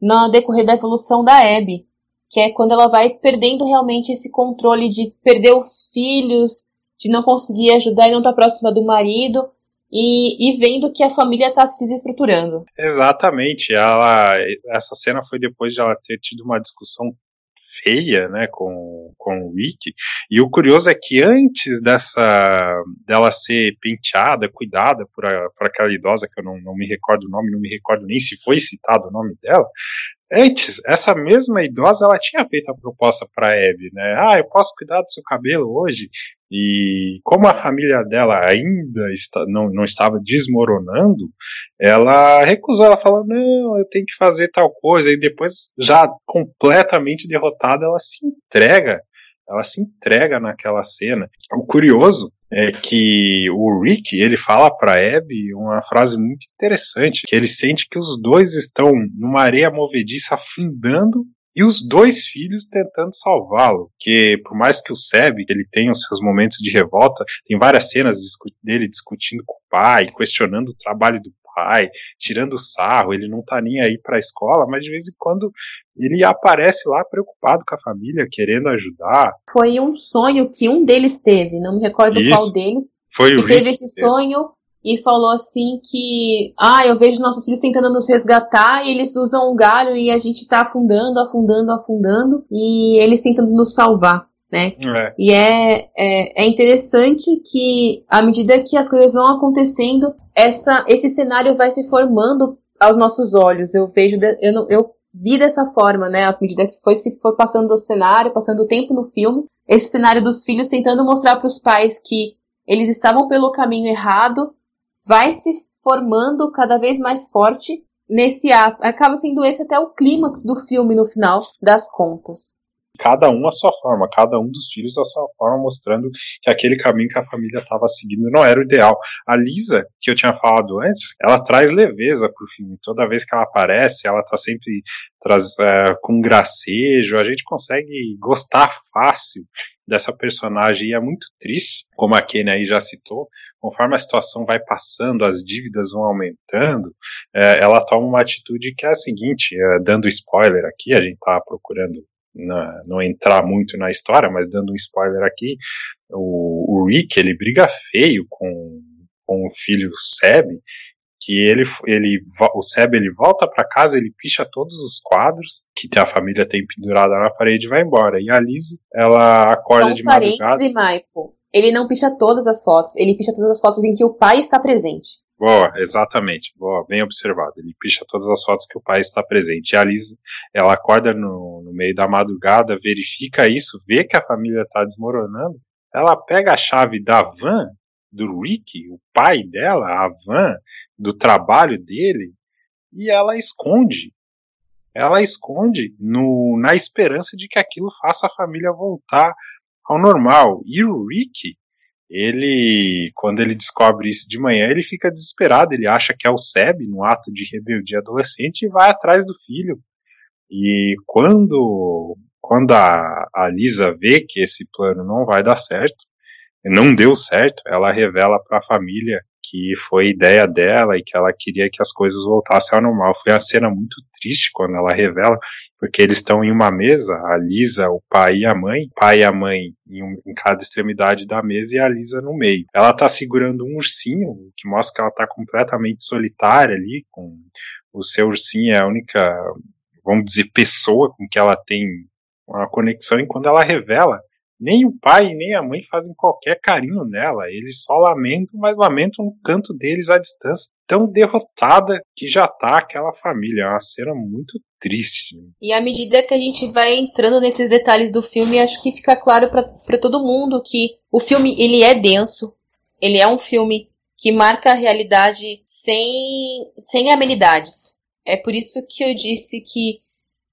Speaker 6: no decorrer da evolução da Abby, que é quando ela vai perdendo realmente esse controle de perder os filhos, de não conseguir ajudar e não estar tá próxima do marido. E, e, vendo que a família está se desestruturando.
Speaker 5: Exatamente. Ela, essa cena foi depois de ela ter tido uma discussão feia, né, com, com o Rick. E o curioso é que antes dessa dela ser penteada, cuidada por, a, por aquela idosa que eu não, não me recordo o nome, não me recordo nem se foi citado o nome dela, Antes, essa mesma idosa, ela tinha feito a proposta para Abby, né? Ah, eu posso cuidar do seu cabelo hoje? E como a família dela ainda está, não, não estava desmoronando, ela recusou, ela falou, não, eu tenho que fazer tal coisa, e depois, já completamente derrotada, ela se entrega, ela se entrega naquela cena. O curioso é que o Rick ele fala para Abby uma frase muito interessante, que ele sente que os dois estão numa areia movediça afundando e os dois filhos tentando salvá-lo. Que por mais que o Seb ele tenha os seus momentos de revolta, tem várias cenas dele discutindo com o pai, questionando o trabalho do pai, tirando sarro, ele não tá nem aí pra escola, mas de vez em quando ele aparece lá preocupado com a família, querendo ajudar.
Speaker 6: Foi um sonho que um deles teve, não me recordo
Speaker 5: Isso.
Speaker 6: qual deles,
Speaker 5: Foi o
Speaker 6: que teve
Speaker 5: Rick
Speaker 6: esse sonho e falou assim que, ah, eu vejo nossos filhos tentando nos resgatar e eles usam um galho e a gente tá afundando, afundando, afundando e eles tentando nos salvar. Né?
Speaker 5: É.
Speaker 6: E é, é, é interessante que, à medida que as coisas vão acontecendo, essa, esse cenário vai se formando aos nossos olhos. Eu vejo, eu, não- eu vi dessa forma, né? À medida que foi se foi passando o cenário, passando o tempo no filme, esse cenário dos filhos tentando mostrar para os pais que eles estavam pelo caminho errado, vai se formando cada vez mais forte nesse acaba sendo esse até o clímax do filme no final das contas.
Speaker 5: Cada um a sua forma, cada um dos filhos a sua forma, mostrando que aquele caminho que a família estava seguindo não era o ideal. A Lisa, que eu tinha falado antes, ela traz leveza pro filme. Toda vez que ela aparece, ela tá sempre traz, é, com gracejo. A gente consegue gostar fácil dessa personagem e é muito triste, como a Kenny aí já citou, conforme a situação vai passando, as dívidas vão aumentando, é, ela toma uma atitude que é a seguinte, é, dando spoiler aqui, a gente tá procurando na- não entrar muito na história, mas dando um spoiler aqui, o, o Rick ele briga feio com, com o filho Seb, que ele, ele o Seb ele volta para casa, ele picha todos os quadros que a família tem pendurada na parede e vai embora. E a Liz, ela acorda
Speaker 6: Então,
Speaker 5: de madrugada.
Speaker 6: Michael. Ele não picha todas as fotos, ele picha todas as fotos em que o pai está presente.
Speaker 5: Boa, exatamente. Boa, bem observado. Ele picha todas as fotos que o pai está presente. E a Liz, ela acorda no, no meio da madrugada, verifica isso, vê que a família está desmoronando. Ela pega a chave da van do Rick, o pai dela, a van do trabalho dele, e ela esconde. Ela esconde no, na esperança de que aquilo faça a família voltar ao normal. E o Rick, ele, quando ele descobre isso de manhã, ele fica desesperado. Ele acha que é o Seb, no ato de rebeldia adolescente, e vai atrás do filho. E quando, quando a, a Lisa vê que esse plano não vai dar certo, não deu certo, ela revela para a família que foi ideia dela e que ela queria que as coisas voltassem ao normal. Foi uma cena muito triste quando ela revela, porque eles estão em uma mesa, a Lisa, o pai e a mãe, pai e a mãe em, um- em cada extremidade da mesa e a Lisa no meio. Ela tá segurando um ursinho, que mostra que ela tá completamente solitária ali, com o seu ursinho é a única, vamos dizer, pessoa com que ela tem uma conexão, e quando ela revela nem o pai nem a mãe fazem qualquer carinho nela. Eles só lamentam, mas lamentam no canto deles à distância. Tão derrotada que já tá aquela família. É uma cena muito triste.
Speaker 6: E à medida que a gente vai entrando nesses detalhes do filme, acho que fica claro para todo mundo que o filme ele é denso, ele é um filme que marca a realidade sem, sem amenidades. É por isso que eu disse que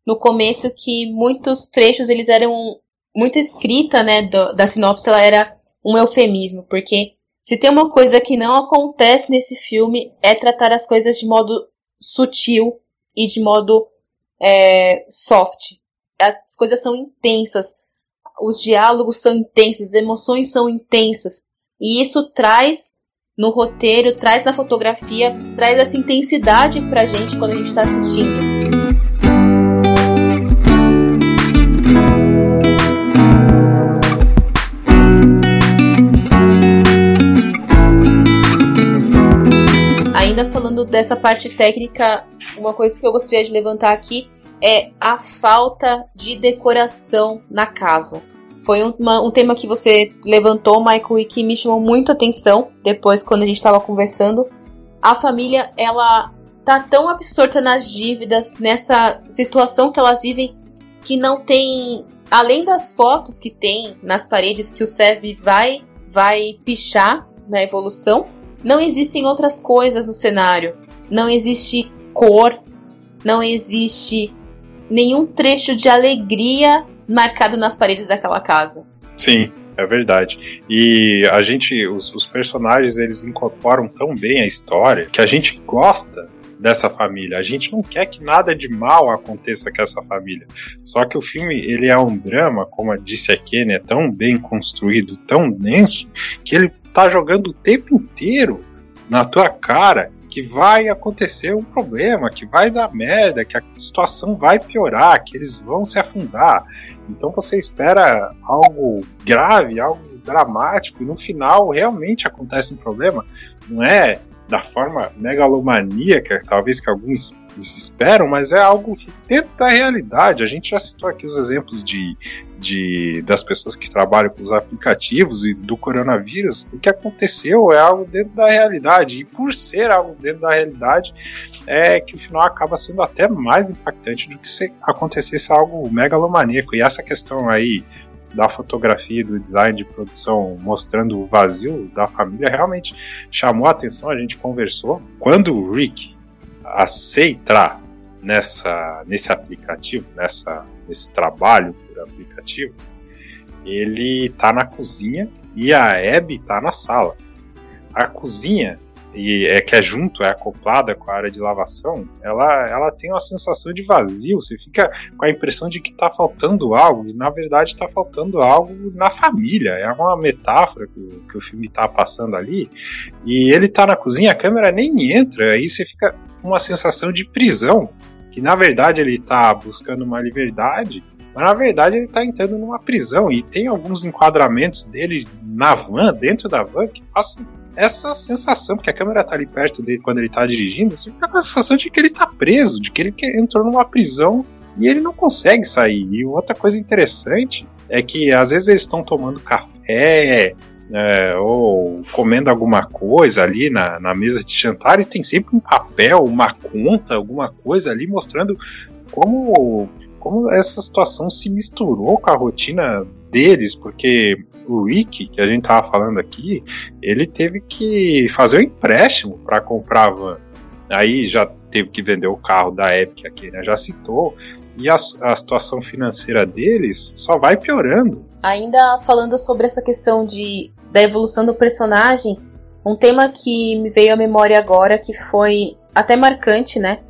Speaker 6: no começo que muitos trechos eles eram muita escrita, né, do- da sinopse ela era um eufemismo, porque se tem uma coisa que não acontece nesse filme é tratar as coisas de modo sutil e de modo é, soft. As coisas são intensas, os diálogos são intensos, as emoções são intensas. E isso traz no roteiro, traz na fotografia, traz essa intensidade pra gente quando a gente tá assistindo. Dessa parte técnica, uma coisa que eu gostaria de levantar aqui é a falta de decoração na casa. Foi um, uma, um tema que você levantou, Michael, e que me chamou muito atenção depois quando a gente estava conversando. A família, ela tá tão absorta nas dívidas, nessa situação que elas vivem, que não tem. Além das fotos que tem nas paredes que o Sev vai, vai pichar na evolução, não existem outras coisas no cenário. Não existe cor, não existe nenhum trecho de alegria marcado nas paredes daquela casa.
Speaker 5: Sim, é verdade. E a gente, os, os, personagens, eles incorporam tão bem a história que a gente gosta dessa família. A gente não quer que nada de mal aconteça com essa família. Só que o filme, ele é um drama, como disse a Kenny, é tão bem construído, tão denso, que ele tá jogando o tempo inteiro na tua cara que vai acontecer um problema, que vai dar merda, que a situação vai piorar, que eles vão se afundar. Então você espera algo grave, algo dramático, e no final realmente acontece um problema. Não é da forma megalomaníaca, talvez que alguns esperam, mas é algo dentro da realidade. A gente já citou aqui os exemplos de, de das pessoas que trabalham com os aplicativos e do coronavírus. O que aconteceu é algo dentro da realidade, e por ser algo dentro da realidade, é que o final acaba sendo até mais impactante do que se acontecesse algo megalomaníaco. E essa questão aí da fotografia do design de produção mostrando o vazio da família realmente chamou a atenção, a gente conversou. Quando o Rick aceita nessa, nesse aplicativo, nessa, nesse trabalho por aplicativo, ele tá na cozinha e a Abby tá na sala. A cozinha e é que é junto, é acoplada com a área de lavação, ela, ela tem uma sensação de vazio. Você fica com a impressão de que está faltando algo, e na verdade está faltando algo na família. É uma metáfora que, que o filme está passando ali. E ele está na cozinha, a câmera nem entra, aí você fica com uma sensação de prisão. Que na verdade ele está buscando uma liberdade, mas na verdade ele está entrando numa prisão. E tem alguns enquadramentos dele na van, dentro da van, que passam essa sensação, porque a câmera tá ali perto dele quando ele tá dirigindo, você fica com a sensação de que ele tá preso, de que ele entrou numa prisão e ele não consegue sair. E outra coisa interessante é que às vezes eles estão tomando café é, ou comendo alguma coisa ali na, na mesa de jantar e tem sempre um papel, uma conta, alguma coisa ali mostrando como, como essa situação se misturou com a rotina deles, porque o Rick, que a gente tava falando aqui, ele teve que fazer um empréstimo para comprar a van. Aí já teve que vender o carro da Epic aqui, né? Já citou. E a, a situação financeira deles só vai piorando.
Speaker 6: Ainda falando sobre essa questão de, da evolução do personagem, um tema que me veio à memória agora, que foi até marcante, né?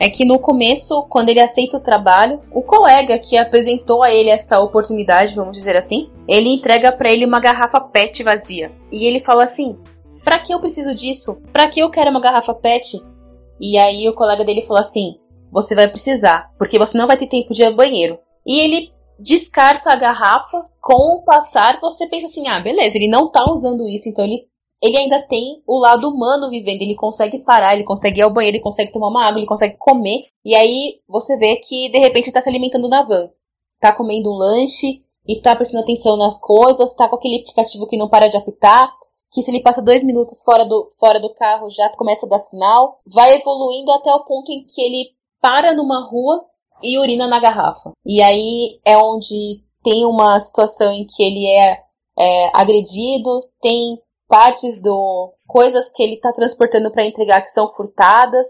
Speaker 6: É que no começo, quando ele aceita o trabalho, o colega que apresentou a ele essa oportunidade, vamos dizer assim, ele entrega para ele uma garrafa PET vazia. E ele fala assim: "Para que eu preciso disso? Para que eu quero uma garrafa PET?" E aí o colega dele falou assim: "Você vai precisar, porque você não vai ter tempo de ir ao banheiro." E ele descarta a garrafa, com o passar você pensa assim: "Ah, beleza, ele não tá usando isso, então ele ele ainda tem o lado humano vivendo. Ele consegue parar, ele consegue ir ao banheiro, ele consegue tomar uma água, ele consegue comer. E aí você vê que de repente tá se alimentando na van. Tá comendo um lanche e tá prestando atenção nas coisas, tá com aquele aplicativo que não para de apitar. Que se ele passa dois minutos fora do, fora do carro já começa a dar sinal. Vai evoluindo até o ponto em que ele para numa rua e urina na garrafa. E aí é onde tem uma situação em que ele é, é agredido, tem partes do coisas que ele está transportando para entregar que são furtadas.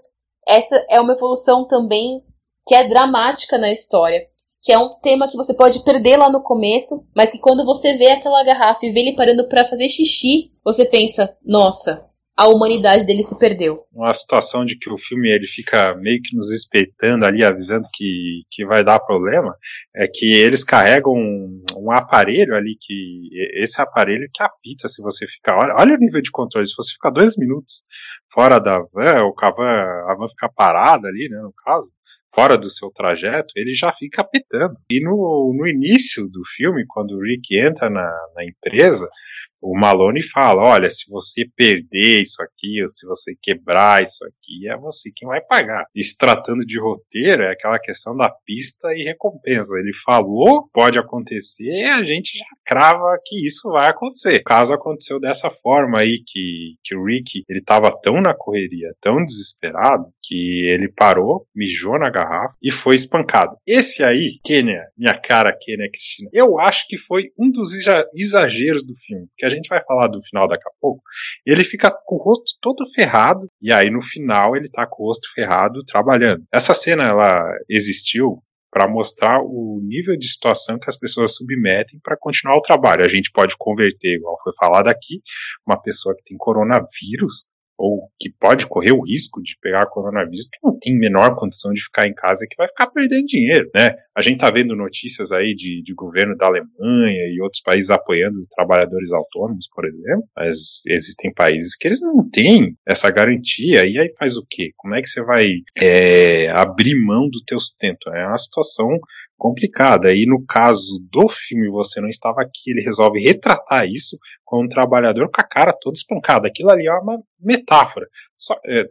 Speaker 6: Essa é uma evolução também que é dramática na história, que é um tema que você pode perder lá no começo, mas que quando você vê aquela garrafa e vê ele parando para fazer xixi, você pensa: "Nossa, a humanidade dele se perdeu.
Speaker 5: Uma situação de que o filme ele fica meio que nos espeitando ali, avisando que, que vai dar problema, é que eles carregam um, um aparelho ali, que esse aparelho que apita se você ficar. Olha, olha o nível de controle, se você ficar dois minutos fora da van, ou a van, a van ficar parada ali, né, no caso, fora do seu trajeto, ele já fica apitando. E no, no início do filme, quando o Rick entra na, na empresa, o Malone fala: olha, se você perder isso aqui, ou se você quebrar isso aqui, é você quem vai pagar. E se tratando de roteiro, é aquela questão da pista e recompensa. Ele falou, pode acontecer, a gente já crava que isso vai acontecer. O caso aconteceu dessa forma aí, que, que o Rick ele tão na correria, tão desesperado, que ele parou, mijou na garrafa e foi espancado. Esse aí, Kenya, minha cara Kenya Cristina, eu acho que foi um dos exageros do filme. Que a gente vai falar do final daqui a pouco, ele fica com o rosto todo ferrado, e aí no final ele tá com o rosto ferrado trabalhando. Essa cena, ela existiu para mostrar o nível de situação que as pessoas submetem para continuar o trabalho. A gente pode converter, igual foi falado aqui, uma pessoa que tem coronavírus ou que pode correr o risco de pegar coronavírus, que não tem menor condição de ficar em casa, que vai ficar perdendo dinheiro, né? A gente tá vendo notícias aí de, de governo da Alemanha e outros países apoiando trabalhadores autônomos, por exemplo, mas existem países que eles não têm essa garantia, e aí faz o quê? Como é que você vai é, abrir mão do teu sustento? É uma situação complicada. E no caso do filme Você Não Estava Aqui, ele resolve retratar isso com um trabalhador com a cara toda espancada. Aquilo ali é uma metáfora. Só, é,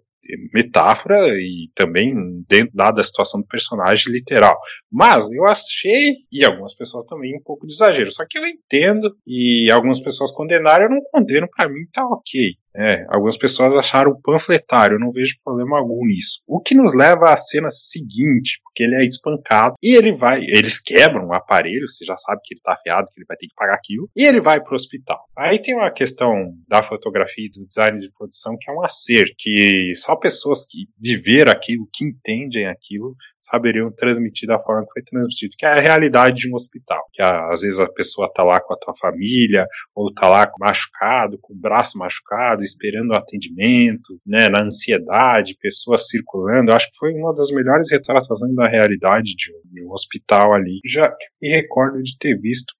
Speaker 5: metáfora e também dentro da situação do personagem literal. Mas eu achei, e algumas pessoas também, um pouco de exagero. Só que eu entendo, e algumas pessoas condenaram, eu não condeno, para mim tá ok. É, algumas pessoas acharam panfletário, não vejo problema algum nisso. O que nos leva à cena seguinte, porque ele é espancado e ele vai, eles quebram o aparelho, você já sabe que ele tá afiado, que ele vai ter que pagar aquilo, e ele vai pro hospital. Aí tem uma questão da fotografia e do design de produção que é um acerto, que só pessoas que viveram aquilo, que entendem aquilo, saberiam transmitir da forma que foi transmitido, que é a realidade de um hospital. Que às vezes a pessoa tá lá com a tua família, ou tá lá machucado, com o braço machucado, esperando o atendimento, né, na ansiedade, pessoas circulando. Eu acho que foi uma das melhores retratações da realidade de um, de um hospital ali. Já me recordo de ter visto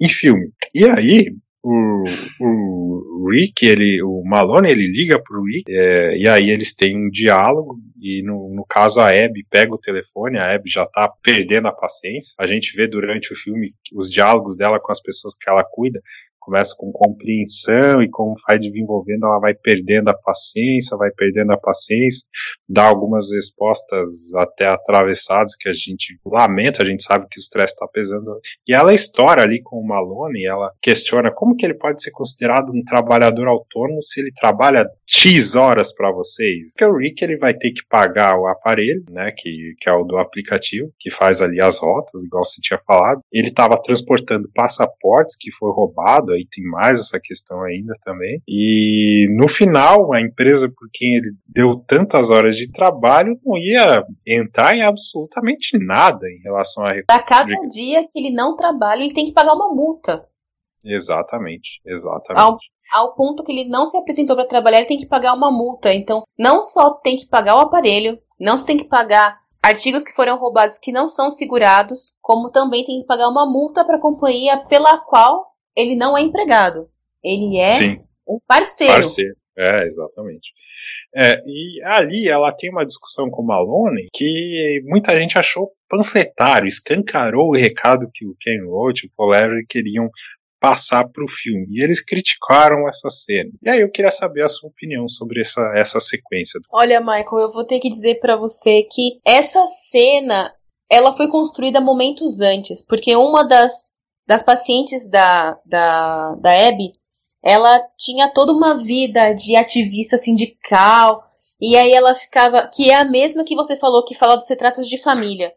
Speaker 5: em filme. E aí, o, o Rick, ele, o Malone, ele liga pro Rick, é, e aí eles têm um diálogo, e no, no caso a Abby pega o telefone, a Abby já tá perdendo a paciência. A gente vê durante o filme os diálogos dela com as pessoas que ela cuida, começa com compreensão e como vai desenvolvendo, ela vai perdendo a paciência, vai perdendo a paciência, dá algumas respostas até atravessadas que a gente lamenta, a gente sabe que o estresse está pesando. E ela estoura ali com o Malone, ela questiona como que ele pode ser considerado um trabalhador autônomo se ele trabalha X horas para vocês. Porque o Rick ele vai ter que pagar o aparelho, né, que, que é o do aplicativo, que faz ali as rotas, igual você tinha falado. Ele estava transportando passaportes que foi roubado, aí tem mais essa questão ainda também. E no final, a empresa por quem ele deu tantas horas de trabalho não ia entrar em absolutamente nada em relação a
Speaker 6: Para cada dia que ele não trabalha, ele tem que pagar uma multa.
Speaker 5: Exatamente, exatamente.
Speaker 6: Ao, ao ponto que ele não se apresentou para trabalhar, ele tem que pagar uma multa. Então, não só tem que pagar o aparelho, não se tem que pagar artigos que foram roubados que não são segurados, como também tem que pagar uma multa para a companhia pela qual ele não é empregado. Ele é Sim. um parceiro.
Speaker 5: Parceiro. É, exatamente. É, e ali ela tem uma discussão com o Malone que muita gente achou panfletário, escancarou o recado que o Ken Roach e o Paul queriam passar para o filme. E eles criticaram essa cena. E aí eu queria saber a sua opinião sobre essa, essa sequência.
Speaker 6: Olha, Michael, eu vou ter que dizer para você que essa cena ela foi construída momentos antes, porque uma das das pacientes da, da, da Abby, ela tinha toda uma vida de ativista sindical, e aí ela ficava. Que é a mesma que você falou, que fala dos retratos de família.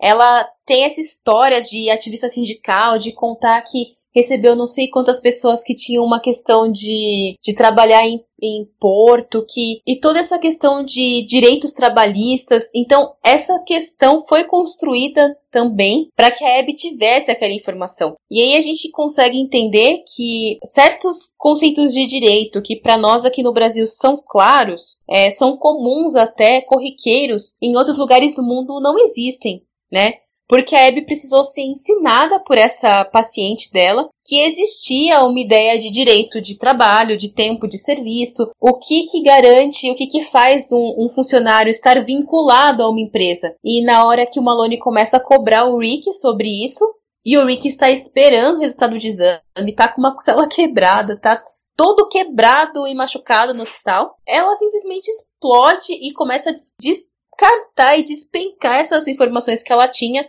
Speaker 6: Ela tem essa história de ativista sindical, de contar que recebeu não sei quantas pessoas que tinham uma questão de, de trabalhar em, em porto, que e toda essa questão de direitos trabalhistas. Então, essa questão foi construída também para que a Abby tivesse aquela informação. E aí a gente consegue entender que certos conceitos de direito que para nós aqui no Brasil são claros, é, são comuns até corriqueiros, em outros lugares do mundo não existem, né? Porque a Abby precisou ser ensinada por essa paciente dela que existia uma ideia de direito de trabalho, de tempo de serviço, o que que garante, o que que faz um, um funcionário estar vinculado a uma empresa. E na hora que o Malone começa a cobrar o Rick sobre isso, e o Rick está esperando o resultado de exame, tá com uma costela (laughs) quebrada, tá todo quebrado e machucado no hospital, ela simplesmente explode e começa a descartar e despencar essas informações que ela tinha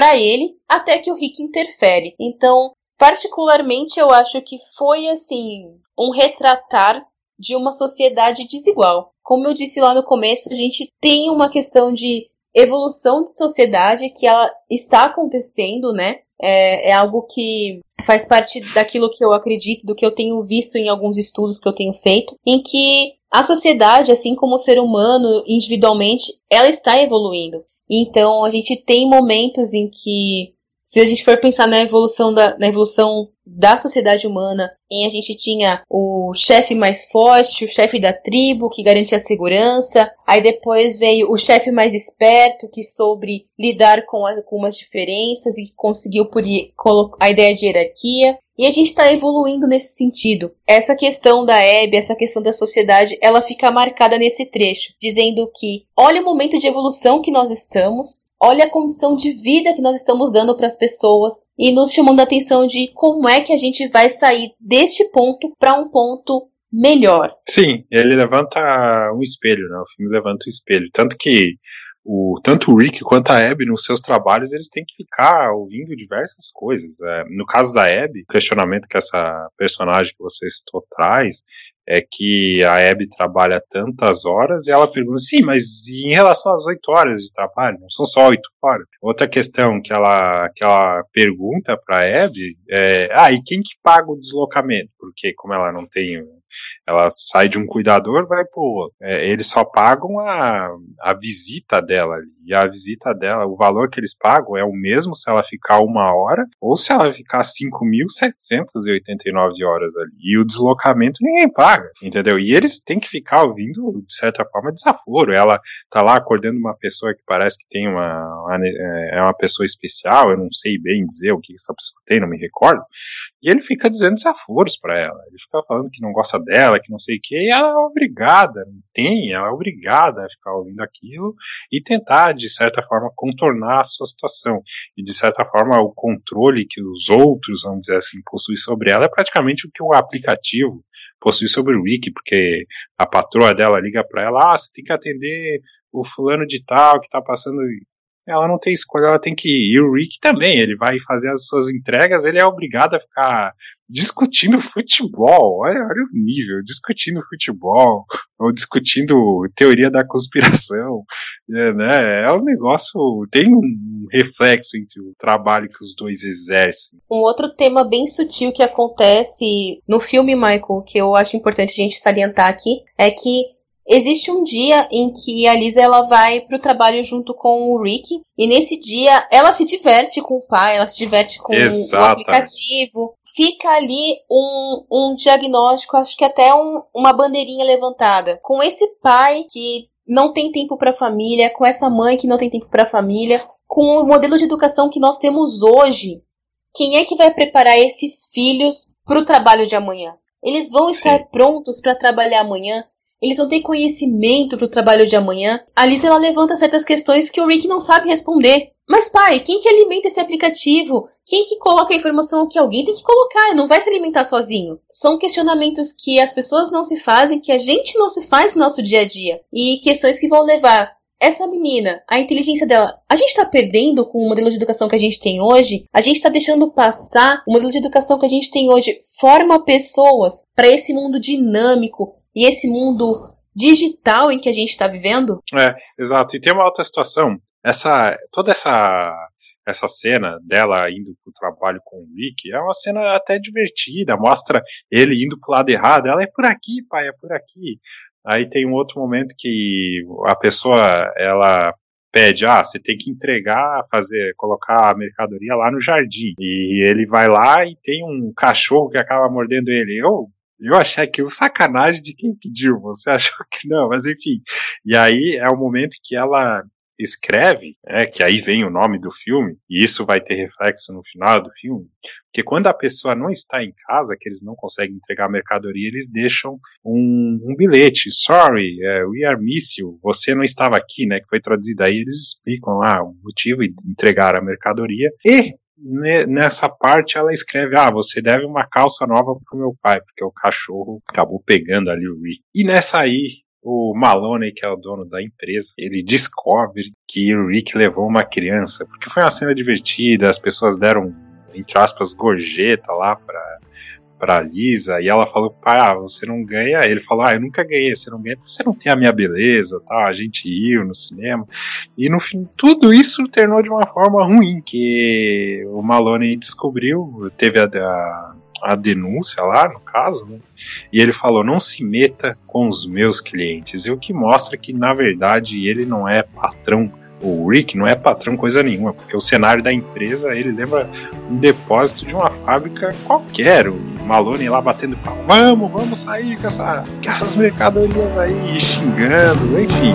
Speaker 6: para ele, até que o Rick interfere. Então, particularmente, eu acho que foi assim um retratar de uma sociedade desigual. Como eu disse lá no começo, a gente tem uma questão de evolução de sociedade que ela está acontecendo, né? É, é, algo que faz parte daquilo que eu acredito, do que eu tenho visto em alguns estudos que eu tenho feito, em que a sociedade, assim como o ser humano individualmente, ela está evoluindo. Então a gente tem momentos em que, se a gente for pensar na evolução da, na evolução da sociedade humana, em a gente tinha o chefe mais forte, o chefe da tribo que garantia a segurança, aí depois veio o chefe mais esperto que soube lidar com algumas diferenças e conseguiu por a ideia de hierarquia. E a gente está evoluindo nesse sentido. Essa questão da Hebe, essa questão da sociedade, ela fica marcada nesse trecho, dizendo que olha o momento de evolução que nós estamos, olha a condição de vida que nós estamos dando para as pessoas e nos chamando a atenção de como é que a gente vai sair deste ponto para um ponto melhor.
Speaker 5: Sim, ele levanta um espelho, né? O filme levanta um espelho. Tanto que o, tanto o Rick quanto a Abby nos seus trabalhos eles têm que ficar ouvindo diversas coisas. É, no caso da Abby, o questionamento que essa personagem que você citou traz é que a Abby trabalha tantas horas e ela pergunta, sim, mas em relação às oito horas de trabalho, não são só oito horas. Outra questão que ela, que ela pergunta para a Abby é, ah, e quem que paga o deslocamento? Porque como ela não tem ela sai de um cuidador, vai pro. É, eles só pagam a, a visita dela. E a visita dela, o valor que eles pagam é o mesmo se ela ficar uma hora ou se ela ficar 5.789 horas ali. E o deslocamento ninguém paga, entendeu? E eles têm que ficar ouvindo, de certa forma, desaforo. Ela tá lá acordando uma pessoa que parece que tem uma, uma é, é uma pessoa especial, eu não sei bem dizer o que essa pessoa tem, não me recordo. E ele fica dizendo desaforos para ela. Ele fica falando que não gosta dela, que não sei o que, e ela é obrigada, não tem, ela é obrigada a ficar ouvindo aquilo e tentar, de certa forma, contornar a sua situação. E, de certa forma, o controle que os outros, vamos dizer assim, possuem sobre ela é praticamente o que o aplicativo possui sobre o Rick, porque a patroa dela liga para ela, ah, você tem que atender o fulano de tal que tá passando ela não tem escolha, ela tem que ir. E o Rick também, ele vai fazer as suas entregas, ele é obrigado a ficar discutindo (laughs) futebol. Olha, olha o nível, discutindo futebol, ou discutindo teoria da conspiração. (laughs) É, né? é um negócio, tem um reflexo entre o trabalho que os dois exercem.
Speaker 6: Um outro tema bem sutil que acontece no filme, Michael, que eu acho importante a gente salientar aqui, é que Existe um dia em que a Lisa ela vai pro trabalho junto com o Rick e nesse dia ela se diverte com o pai, ela se diverte com o aplicativo. Fica ali um, um diagnóstico, acho que até um, uma bandeirinha levantada. Com esse pai que não tem tempo para a família, com essa mãe que não tem tempo para a família, com o modelo de educação que nós temos hoje, quem é que vai preparar esses filhos para o trabalho de amanhã? Eles vão estar Sim. prontos para trabalhar amanhã? Eles não têm conhecimento para o trabalho de amanhã. A Lisa ela levanta certas questões que o Rick não sabe responder. Mas pai, quem que alimenta esse aplicativo? Quem que coloca a informação que alguém tem que colocar? Não vai se alimentar sozinho. São questionamentos que as pessoas não se fazem, que a gente não se faz no nosso dia a dia. E questões que vão levar essa menina, a inteligência dela, a gente está perdendo com o modelo de educação que a gente tem hoje? A gente está deixando passar o modelo de educação que a gente tem hoje forma pessoas para esse mundo dinâmico, e esse mundo digital em que a gente está vivendo?
Speaker 5: É, exato. E tem uma outra situação. Essa, toda essa essa cena dela indo pro trabalho com o Rick é uma cena até divertida, mostra ele indo pro lado errado, ela é por aqui, pai, é por aqui. Aí tem um outro momento que a pessoa, ela pede, ah, você tem que entregar, fazer, colocar a mercadoria lá no jardim. E ele vai lá e tem um cachorro que acaba mordendo ele. Eu, eu achei aquilo sacanagem de quem pediu, você (laughs) achou que não, mas enfim. E aí é o momento que ela escreve, né, que aí vem o nome do filme, e isso vai ter reflexo no final do filme, porque quando a pessoa não está em casa, que eles não conseguem entregar a mercadoria, eles deixam um, um bilhete, sorry, uh, we are miss you, você não estava aqui, né, que foi traduzido aí, eles explicam lá o motivo de entregar a mercadoria, e nessa parte ela escreve: Ah, você deve uma calça nova pro meu pai, porque o cachorro acabou pegando ali o Rick. E nessa aí, o Maloney, que é o dono da empresa, ele descobre que o Rick levou uma criança, porque foi uma cena divertida, as pessoas deram, entre aspas, gorjeta lá pra, pra Lisa, e ela falou, ah, você não ganha. Ele falou, ah, eu nunca ganhei, você não ganha, você não tem a minha beleza, tá? A gente ir no cinema. E no fim, tudo isso terminou de uma forma ruim, que o Maloney descobriu, teve a, a a denúncia lá, no caso, né? e ele falou: não se meta com os meus clientes. E o que mostra que, na verdade, ele não é patrão o Rick não é patrão coisa nenhuma, porque o cenário da empresa ele lembra um depósito de uma fábrica qualquer. O Malone lá batendo pau, vamos, vamos sair com, essa, com essas mercadorias aí, xingando, enfim.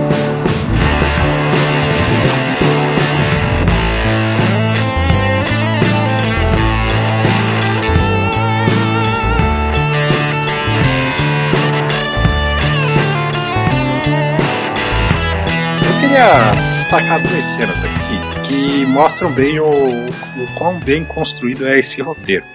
Speaker 5: Eu queria destacar duas cenas aqui que mostram bem o, o quão bem construído é esse roteiro.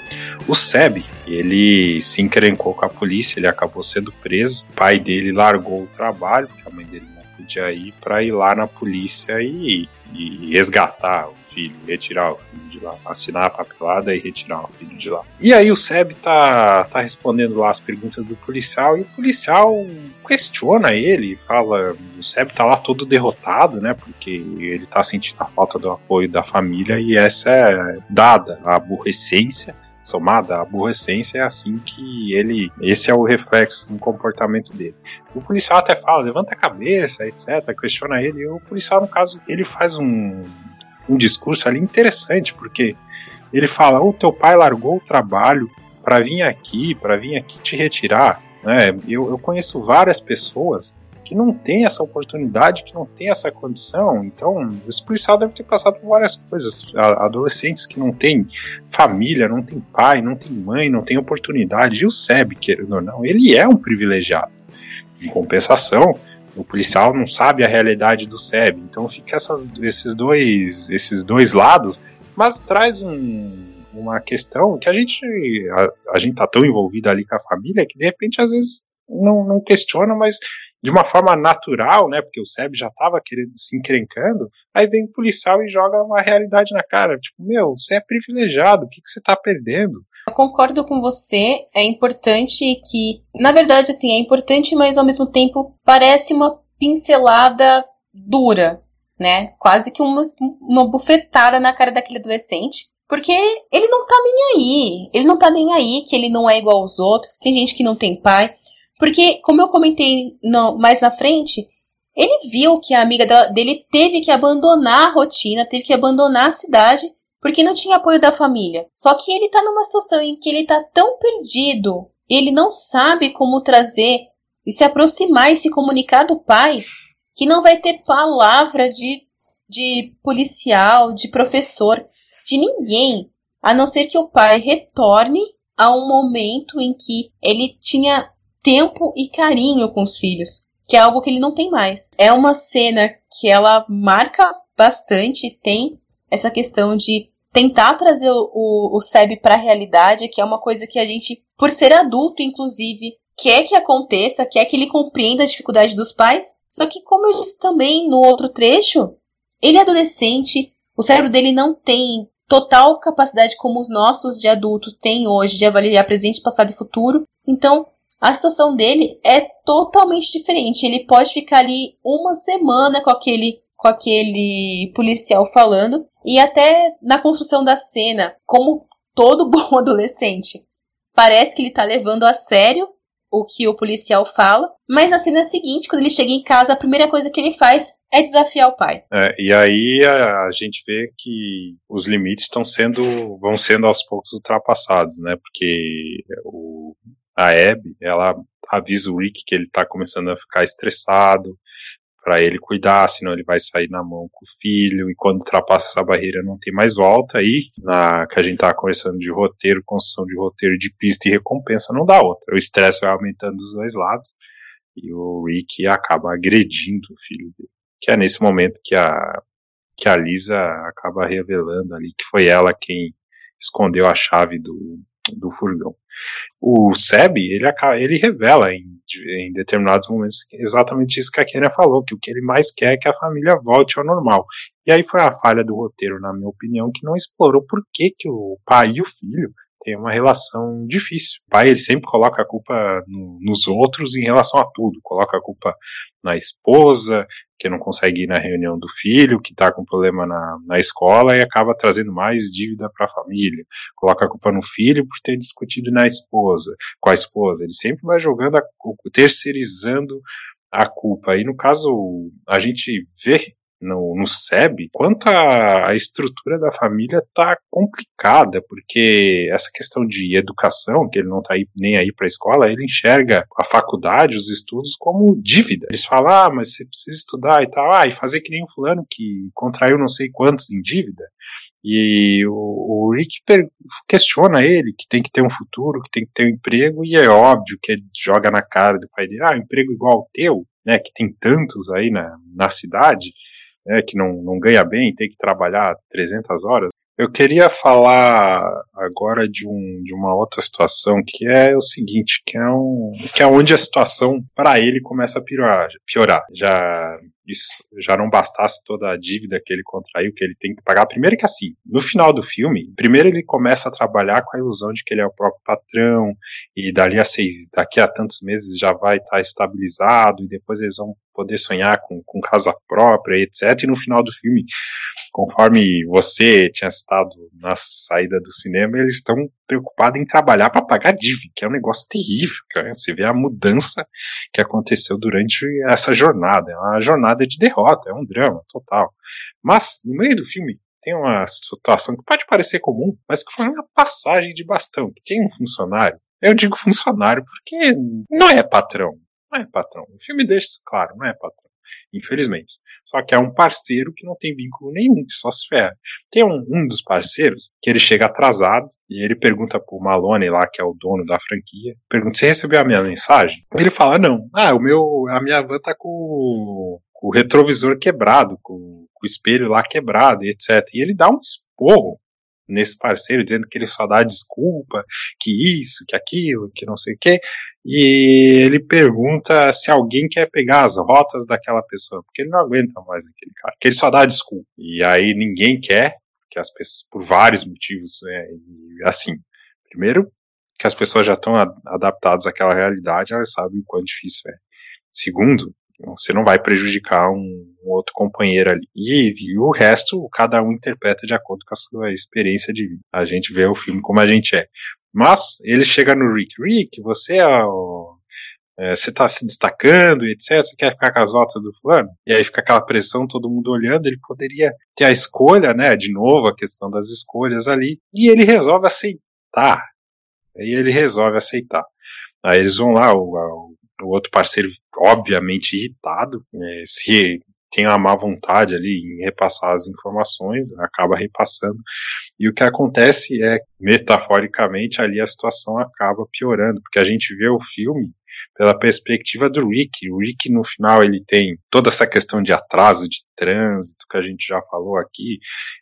Speaker 5: O Seb, ele se encrencou com a polícia, ele acabou sendo preso. O pai dele largou o trabalho, porque a mãe dele não podia ir, para ir lá na polícia e, e resgatar o filho, retirar o filho de lá, assinar a papelada e retirar o filho de lá. E aí o Seb tá, tá respondendo lá as perguntas do policial e o policial questiona ele, fala, o Seb tá lá todo derrotado, né, porque ele tá sentindo a falta do apoio da família e essa é dada a aborrecência somada à aborrecência, é assim que ele. Esse é o reflexo do comportamento dele. O policial até fala, levanta a cabeça, etc., questiona ele. E o policial, no caso, ele faz um, um discurso ali interessante, porque ele fala: o teu pai largou o trabalho para vir aqui, para vir aqui te retirar. Né? Eu, eu conheço várias pessoas que não tem essa oportunidade, que não tem essa condição. Então, esse policial deve ter passado por várias coisas. Adolescentes que não têm família, não têm pai, não têm mãe, não têm oportunidade. E o SEB, querendo ou não, ele é um privilegiado. Em compensação, o policial não sabe a realidade do SEB. Então fica essas, esses, dois, esses dois lados, mas traz um, uma questão que a gente a, a gente tá tão envolvido ali com a família que de repente às vezes não, não questiona, mas de uma forma natural, né? Porque o Seb já estava querendo se encrencando, aí vem o policial e joga uma realidade na cara. Tipo, meu, você é privilegiado, o que, que você está perdendo?
Speaker 6: Eu concordo com você, é importante que. Na verdade, assim, é importante, mas ao mesmo tempo parece uma pincelada dura, né? Quase que uma, uma bufetada na cara daquele adolescente. Porque ele não tá nem aí. Ele não tá nem aí que ele não é igual aos outros. Tem gente que não tem pai. Porque, como eu comentei no, mais na frente, ele viu que a amiga dele teve que abandonar a rotina, teve que abandonar a cidade, porque não tinha apoio da família. Só que ele tá numa situação em que ele tá tão perdido, ele não sabe como trazer e se aproximar e se comunicar do pai, que não vai ter palavra de, de policial, de professor, de ninguém, a não ser que o pai retorne a um momento em que ele tinha tempo e carinho com os filhos, que é algo que ele não tem mais. É uma cena que ela marca bastante, tem essa questão de tentar trazer o, o, Seb para a realidade, que é uma coisa que a gente, por ser adulto, inclusive, quer que aconteça, quer que ele compreenda a dificuldade dos pais. Só que, como eu disse também no outro trecho, ele é adolescente, o cérebro dele não tem total capacidade como os nossos de adulto têm hoje de avaliar presente, passado e futuro. Então, a situação dele é totalmente diferente. Ele pode ficar ali uma semana com aquele com aquele policial falando e até na construção da cena, como todo (laughs) bom adolescente, parece que ele tá levando a sério o que o policial fala, mas na cena seguinte, quando ele chega em casa, a primeira coisa que ele faz é desafiar o pai.
Speaker 5: É, e aí a, a, gente vê que os limites estão sendo vão sendo aos poucos ultrapassados, né? Porque o, a Abby, ela avisa o Rick que ele tá começando a ficar estressado, para ele cuidar, senão ele vai sair na mão com o filho, e quando ultrapassa essa barreira não tem mais volta, aí, na, que a gente tava conversando de roteiro, construção de roteiro de pista e recompensa, não dá outra. O estresse vai aumentando dos dois lados, e o Rick acaba agredindo o filho dele. Que é nesse momento que a, que a Lisa acaba revelando ali que foi ela quem escondeu a chave do, do furgão. O Seb, ele, ele revela em, em determinados momentos exatamente isso que a Kenia falou, que o que ele mais quer é que a família volte ao normal. E aí foi a falha do roteiro, na minha opinião, que não explorou por que, que o pai e o filho tem uma relação difícil. O pai ele sempre coloca a culpa no, nos outros em relação a tudo. Coloca a culpa na esposa, que não consegue ir na reunião do filho, que está com problema na, na escola e acaba trazendo mais dívida para a família. Coloca a culpa no filho por ter discutido na esposa, com a esposa. Ele sempre vai jogando, a, terceirizando a culpa. E no caso, a gente vê no, no SEB, quanto a, a estrutura da família tá complicada, porque essa questão de educação, que ele não tá aí, nem aí para a escola, ele enxerga a faculdade, os estudos como dívida. Eles falam, ah, mas você precisa estudar e tal, ah, e fazer que nem um fulano que contraiu não sei quantos em dívida. E o, o Rick questiona ele que tem que ter um futuro, que tem que ter um emprego, e é óbvio que ele joga na cara do pai dele, ah, emprego igual ao teu, né, que tem tantos aí na, na cidade, né, que não, não ganha bem, tem que trabalhar 300 horas. Eu queria falar agora de, um, de uma outra situação que é o seguinte, que é, um, que é onde a situação para ele começa a piorar, piorar. Já isso já não bastasse toda a dívida que ele contraiu, que ele tem que pagar. Primeiro que assim, no final do filme, primeiro ele começa a trabalhar com a ilusão de que ele é o próprio patrão, e dali a seis, daqui a tantos meses já vai estar tá estabilizado, e depois eles vão poder sonhar com, com casa própria, etc. E no final do filme, conforme você tinha citado na saída do cinema, eles estão preocupados em trabalhar para pagar dívida, que é um negócio terrível. Cara. Você vê a mudança que aconteceu durante essa jornada. É uma jornada de derrota, é um drama total. Mas, no meio do filme, tem uma situação que pode parecer comum, mas que foi uma passagem de bastão. Tem um funcionário. Eu digo funcionário porque não é patrão. Não é patrão. O filme deixa isso claro, não é patrão. Infelizmente. Só que é um parceiro que não tem vínculo nenhum, que só se ferra. Tem um, um dos parceiros que ele chega atrasado e ele pergunta pro Malone lá, que é o dono da franquia, pergunta: Você recebeu a minha mensagem? Ele fala: Não. Ah, o meu, a minha van tá com, com o retrovisor quebrado, com, com o espelho lá quebrado, etc. E ele dá um esporro nesse parceiro, dizendo que ele só dá desculpa, que isso, que aquilo, que não sei o quê. E ele pergunta se alguém quer pegar as rotas daquela pessoa, porque ele não aguenta mais aquele cara, que ele só dá desculpa. E aí ninguém quer, que as pessoas, por vários motivos, né, assim, primeiro, que as pessoas já estão adaptadas àquela realidade, elas sabem o quão difícil é. Segundo, você não vai prejudicar um, um outro companheiro ali. E, e, o resto, cada um interpreta de acordo com a sua experiência de vida. A gente vê o filme como a gente é. Mas ele chega no Rick. Rick, você é o, é, você está se destacando etc. Você quer ficar com as notas do fulano? E aí fica aquela pressão, todo mundo olhando. Ele poderia ter a escolha, né? De novo, a questão das escolhas ali. E ele resolve aceitar. Aí ele resolve aceitar. Aí eles vão lá, o, o outro parceiro, obviamente, irritado, é, se tem a má vontade ali em repassar as informações, acaba repassando. E o que acontece é, metaforicamente, ali a situação acaba piorando, porque a gente vê o filme pela perspectiva do Rick. O Rick, no final, ele tem toda essa questão de atraso de trânsito que a gente já falou aqui.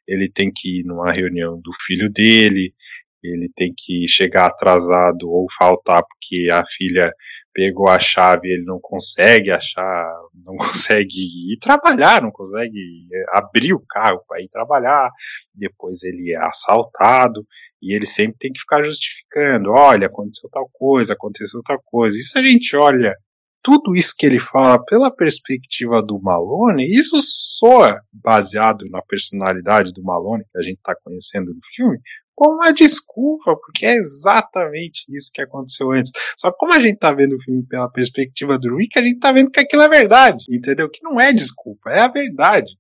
Speaker 5: Ele tem que ir numa reunião do filho dele, ele tem que chegar atrasado ou faltar porque a filha pegou a chave, ele não consegue achar, não (laughs) consegue ir trabalhar, não consegue eh, abrir o carro para ir trabalhar, depois ele é assaltado e ele sempre tem que ficar justificando, olha, aconteceu tal coisa, aconteceu tal coisa. Isso a gente olha tudo isso que ele fala pela perspectiva do Malone, isso soa baseado na personalidade do Malone que a gente está conhecendo no filme, como uma desculpa, porque é exatamente isso que aconteceu antes. Só como a gente tá vendo o filme pela perspectiva do Rick, a gente tá vendo que aquilo é verdade, entendeu? Que não é desculpa, é a verdade.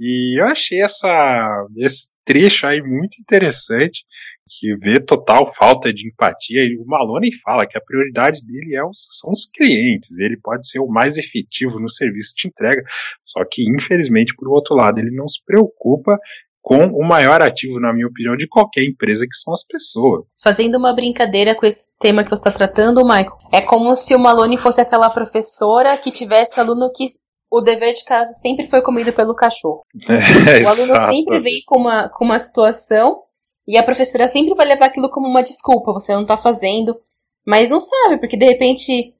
Speaker 5: E eu achei essa, esse trecho aí muito interessante, que vê total falta de empatia. E o Maloney fala que a prioridade dele é os, são os clientes. Ele pode ser o mais efetivo no serviço de entrega, só que infelizmente, por outro lado, ele não se preocupa com o maior ativo, na minha opinião, de qualquer empresa, que são as pessoas.
Speaker 6: Fazendo uma brincadeira com esse tema que você está tratando, Michael, é como se o Malone fosse aquela professora que tivesse aluno que o dever de casa sempre foi comido pelo cachorro. (laughs)
Speaker 5: É,
Speaker 6: o aluno sempre vem com uma, com uma situação e a professora sempre vai levar aquilo como uma desculpa, você não está fazendo, mas não sabe, porque de repente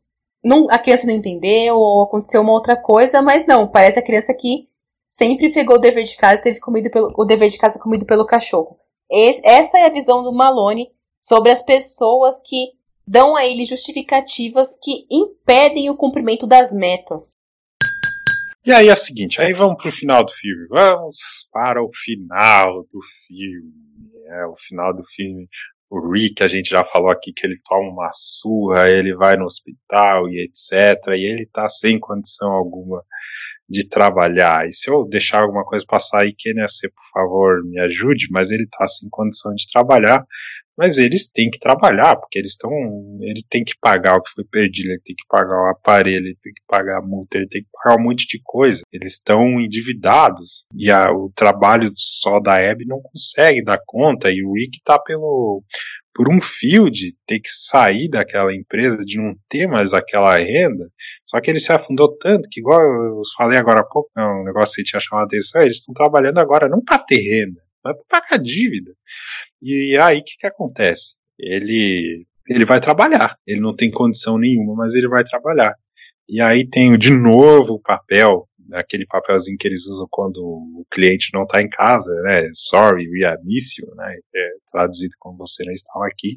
Speaker 6: não, a criança não entendeu ou aconteceu uma outra coisa, mas não, parece a criança que sempre pegou o dever de casa e teve comido pelo, o dever de casa comido pelo cachorro. Esse, essa é a visão do Malone sobre as pessoas que dão a ele justificativas que impedem o cumprimento das metas.
Speaker 5: E aí é o seguinte, aí vamos pro final do filme. Vamos para o final do filme. É, o final do filme. O Rick, a gente já falou aqui que ele toma uma surra, ele vai no hospital e etc. E ele tá sem condição alguma de trabalhar. E se eu deixar alguma coisa passar aí, Kenia, você, por favor, me ajude, mas ele está sem condição de trabalhar. Mas eles têm que trabalhar, porque eles estão. Ele tem que pagar o que foi perdido, ele tem que pagar o aparelho, ele tem que pagar a multa, ele tem que pagar um monte de coisa. Eles estão endividados. E a, o trabalho só da Abby não consegue dar conta. E o Rick está pelo por um fio de ter que sair daquela empresa, de não ter mais aquela renda, só que ele se afundou tanto que, igual eu falei agora há pouco, é um negócio que tinha chamado a atenção, eles estão trabalhando agora não para ter renda, mas para pagar dívida. E aí o que, que acontece? Ele, ele vai trabalhar, ele não tem condição nenhuma, mas ele vai trabalhar. E aí tem de novo o papel aquele papelzinho que eles usam quando o cliente não está em casa, né? Sorry, we are miss you, né? É traduzido como você não estava aqui.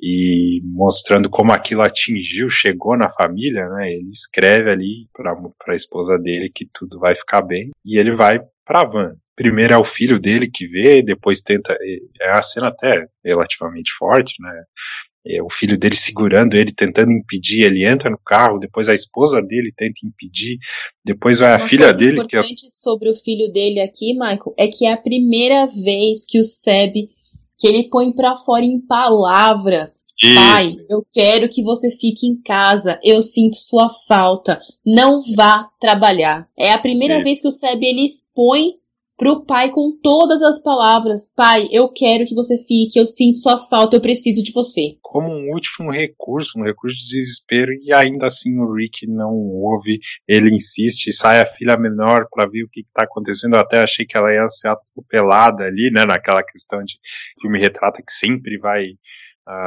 Speaker 5: E mostrando como aquilo atingiu, chegou na família, né? Ele escreve ali para a esposa dele que tudo vai ficar bem. E ele vai para a van. Primeiro é o filho dele que vê, depois tenta. É a cena até relativamente forte, né? É, o filho dele segurando ele, tentando impedir, ele entra no carro, depois a esposa dele tenta impedir, depois vai a
Speaker 6: Uma
Speaker 5: filha dele.
Speaker 6: importante
Speaker 5: Que é...
Speaker 6: sobre o filho dele aqui, Michael, é que é a primeira vez que o Seb, que ele põe para fora em palavras,
Speaker 5: Isso.
Speaker 6: pai, eu quero que você fique em casa, eu sinto sua falta, não vá trabalhar. É a primeira
Speaker 5: Isso.
Speaker 6: vez que o Seb, ele expõe pro pai com todas as palavras, pai, eu quero que você fique, eu sinto sua falta, eu preciso de você.
Speaker 5: Como um último recurso, um recurso de desespero, e ainda assim o Rick não ouve, ele insiste, sai a filha menor para ver o que está acontecendo. Eu até achei que ela ia ser atropelada ali, né, naquela questão de filme retrata que sempre vai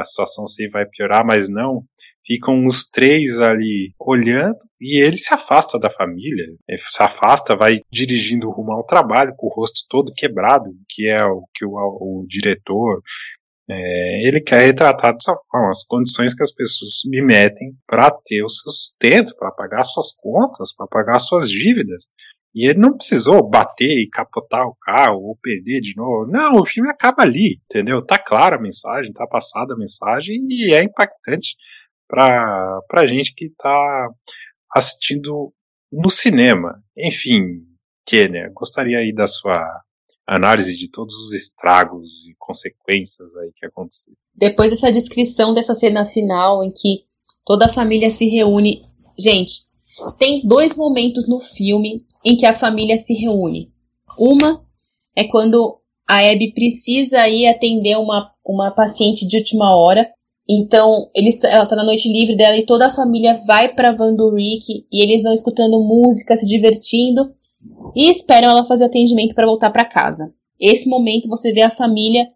Speaker 5: a situação sempre vai piorar, mas não. Ficam os três ali olhando e ele se afasta da família. Ele se afasta, vai dirigindo rumo ao trabalho com o rosto todo quebrado, que é o que o, o diretor. É, ele quer retratar dessa forma as condições que as pessoas submetem para ter o seu sustento, para pagar suas contas, para pagar suas dívidas. E ele não precisou bater e capotar o carro ou perder de novo. Não, o filme acaba ali, entendeu? Tá clara a mensagem, tá passada a mensagem e é impactante pra, pra gente que tá assistindo no cinema. Enfim, Kenner, gostaria aí da sua análise de todos os estragos e consequências aí que aconteceram.
Speaker 6: Depois dessa descrição dessa cena final em que toda a família se reúne. Gente, tem dois momentos no filme em que a família se reúne. Uma é quando a Abby precisa ir atender uma, uma paciente de última hora. Então, ela tá na noite livre dela e toda a família vai pra van do Rick e eles vão escutando música, se divertindo e esperam ela fazer o atendimento para voltar para casa. Esse momento você vê a família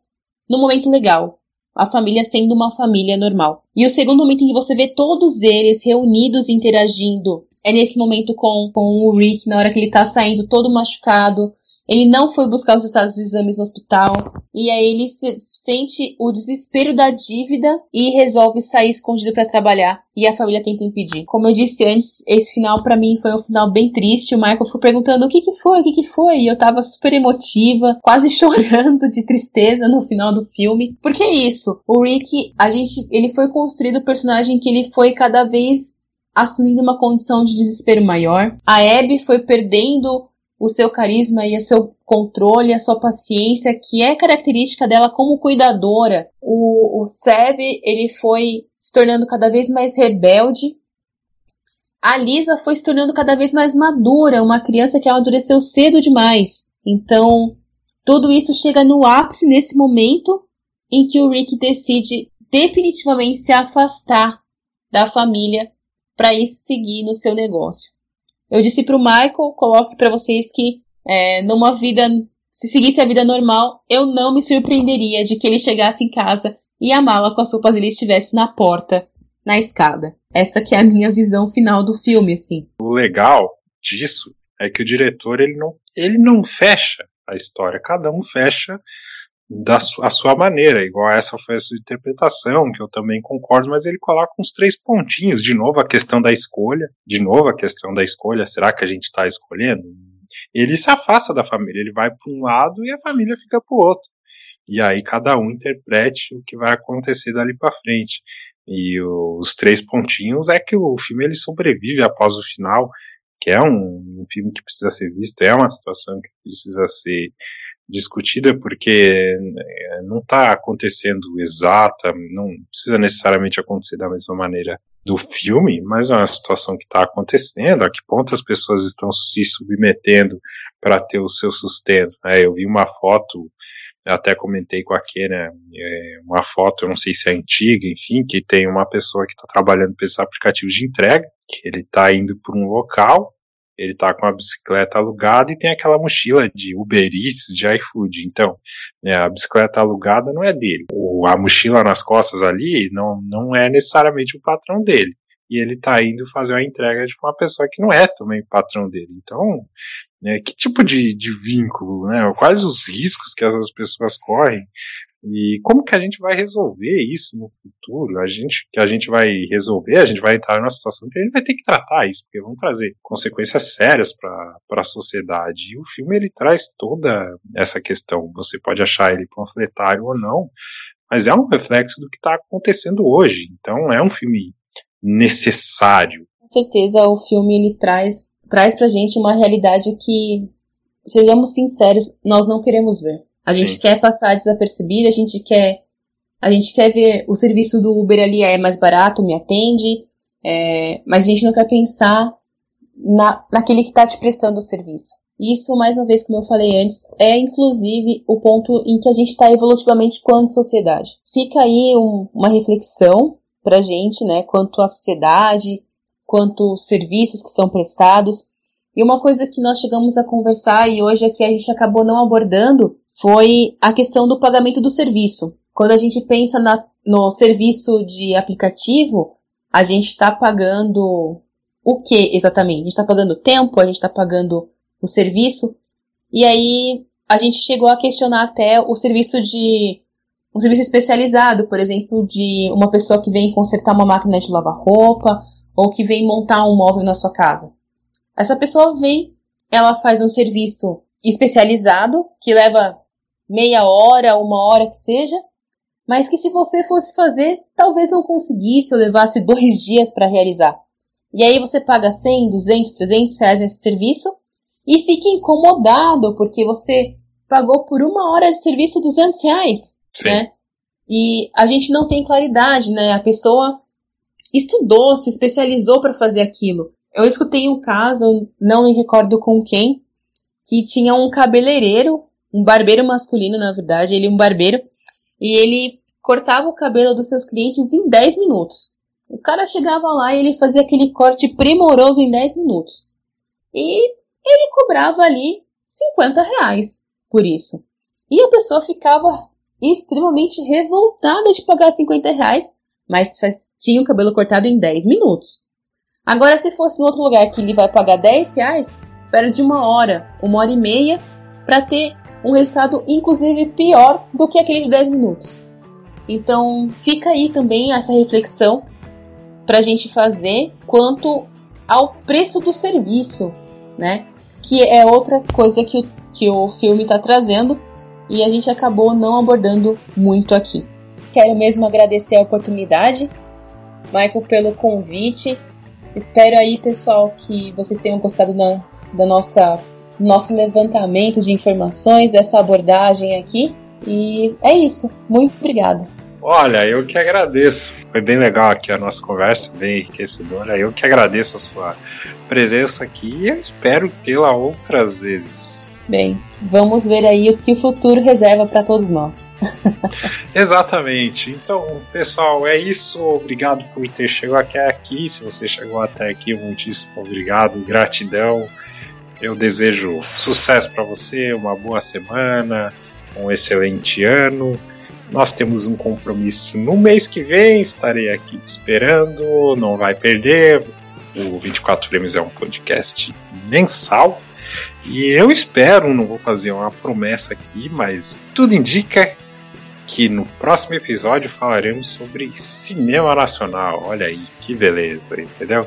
Speaker 6: no momento legal, a família sendo uma família normal. E o segundo momento em que você vê todos eles reunidos interagindo é nesse momento com, com o Rick, na hora que ele tá saindo todo machucado. Ele não foi buscar os resultados dos exames no hospital. E aí ele se, sente o desespero da dívida e resolve sair escondido para trabalhar. E a família tenta impedir. Como eu disse antes, esse final para mim foi um final bem triste. O Michael foi perguntando o que que foi, o que que foi. E eu tava super emotiva, quase (laughs) chorando de tristeza no final do filme. Porque é isso. O Rick, a gente, ele foi construído o personagem que ele foi cada vez assumindo uma condição de desespero maior. A Abby foi perdendo o seu carisma e o seu controle, a sua paciência, que é característica dela como cuidadora. O, o Seb, ele foi se tornando cada vez mais rebelde. A Lisa foi se tornando cada vez mais madura, uma criança que amadureceu cedo demais. Então, tudo isso chega no ápice nesse momento em que o Rick decide definitivamente se afastar da família para ir seguir no seu negócio. Eu disse para o Michael, coloque para vocês que é, numa vida, se seguisse a vida normal, eu não me surpreenderia de que ele chegasse em casa e a mala com as roupas dele estivesse na porta, na escada. Essa que é a minha visão final do filme, assim.
Speaker 5: O legal disso é que o diretor ele não, ele não fecha a história, cada um fecha da su a sua maneira, igual essa foi a sua interpretação, que eu também concordo, mas ele coloca uns três pontinhos, de novo a questão da escolha, de novo a questão da escolha, será que a gente está escolhendo? Ele se afasta da família, ele vai para um lado e a família fica para o outro. E aí cada um interprete o que vai acontecer dali para frente. E os três pontinhos é que o filme ele sobrevive após o final, que é um, um filme que precisa ser visto, é uma situação que precisa ser discutida porque é, não está acontecendo exata, não precisa necessariamente acontecer da mesma maneira do filme, mas é uma situação que está acontecendo, a que ponto as pessoas estão se submetendo para ter o seu sustento. Né? Eu vi uma foto, até comentei com a Kena, é, uma foto, eu não sei se é antiga, enfim, que tem uma pessoa que está trabalhando para esses aplicativos de entrega, que ele está indo para um local, ele tá com a bicicleta alugada e tem aquela mochila de Uber Eats, de iFood. Então, né, a bicicleta alugada não é dele. O, a mochila nas costas ali não, não é necessariamente o patrão dele. E ele tá indo fazer uma entrega de uma pessoa que não é também patrão dele. Então, né, que tipo de, de vínculo, né? Quais os riscos que essas pessoas correm e como que a gente vai resolver isso no futuro? A gente que a gente vai resolver, a gente vai entrar numa situação que a gente vai ter que tratar isso, porque vão trazer consequências sérias para a sociedade. E o filme ele traz toda essa questão. Você pode achar ele panfletário ou não, mas é um reflexo do que está acontecendo hoje. Então é um filme necessário.
Speaker 6: Com certeza o filme ele traz traz pra gente uma realidade que sejamos sinceros, nós não queremos ver. A gente Sim. quer passar desapercebido, a gente quer a gente quer ver o serviço do Uber ali é mais barato, me atende, é, mas a gente não quer pensar na, naquele que está te prestando o serviço. Isso, mais uma vez, como eu falei antes, é inclusive o ponto em que a gente está evolutivamente quanto sociedade. Fica aí um, uma reflexão para a gente, né, quanto à sociedade, quanto os serviços que são prestados. E uma coisa que nós chegamos a conversar e hoje aqui a gente acabou não abordando foi a questão do pagamento do serviço. Quando a gente pensa na, no serviço de aplicativo, a gente está pagando o que exatamente? A gente está pagando tempo, a gente está pagando o serviço. E aí a gente chegou a questionar até o serviço de um serviço especializado, por exemplo, de uma pessoa que vem consertar uma máquina de lavar roupa ou que vem montar um móvel na sua casa. Essa pessoa vem, ela faz um serviço especializado que leva meia hora, uma hora que seja, mas que se você fosse fazer, talvez não conseguisse ou levasse dois (laughs) dias para realizar. E aí você paga 100, 200, 300 reais nesse serviço e fica incomodado porque você pagou por uma hora de serviço 200 reais, Sim. né? E a gente não tem claridade, né? A pessoa estudou, se especializou para fazer aquilo. Eu escutei um caso, não me recordo com quem, que tinha um cabeleireiro um barbeiro masculino, na verdade, ele é um barbeiro, e ele cortava o cabelo dos seus clientes em 10 minutos. O cara chegava lá e ele fazia aquele corte primoroso em 10 minutos. E ele cobrava ali 50 reais por isso. E a pessoa ficava extremamente revoltada de pagar 50 reais, mas tinha o cabelo cortado em 10 minutos. Agora, se fosse em outro lugar que ele vai pagar 10 reais, perde uma hora, uma hora e meia, para ter um resultado inclusive pior do que aquele de 10 minutos. Então fica aí também essa reflexão para a gente fazer quanto ao preço do serviço, né? Que é outra coisa que o, que o filme está trazendo e a gente acabou não abordando muito aqui. Quero mesmo agradecer a oportunidade, Michael, pelo convite. Espero aí, pessoal, que vocês tenham gostado da, da nossa nosso levantamento de informações, dessa abordagem aqui. E é isso. Muito obrigada.
Speaker 5: Olha, eu que agradeço. Foi bem legal aqui a nossa conversa, bem enriquecedora. Eu que agradeço a sua presença aqui e espero tê-la outras vezes.
Speaker 6: Bem, vamos ver aí o que o futuro reserva para todos nós. (laughs)
Speaker 5: Exatamente. Então, pessoal, é isso. Obrigado por ter chegado até aqui. Se você chegou até aqui, muitíssimo obrigado, gratidão. Eu desejo sucesso para você, uma boa semana, um excelente ano. Nós temos um compromisso no mês que vem, estarei aqui te esperando, não vai perder. O 24 Frames é um podcast mensal. E eu espero, não vou fazer uma promessa aqui, mas tudo indica que no próximo episódio falaremos sobre cinema nacional. Olha aí, que beleza, entendeu?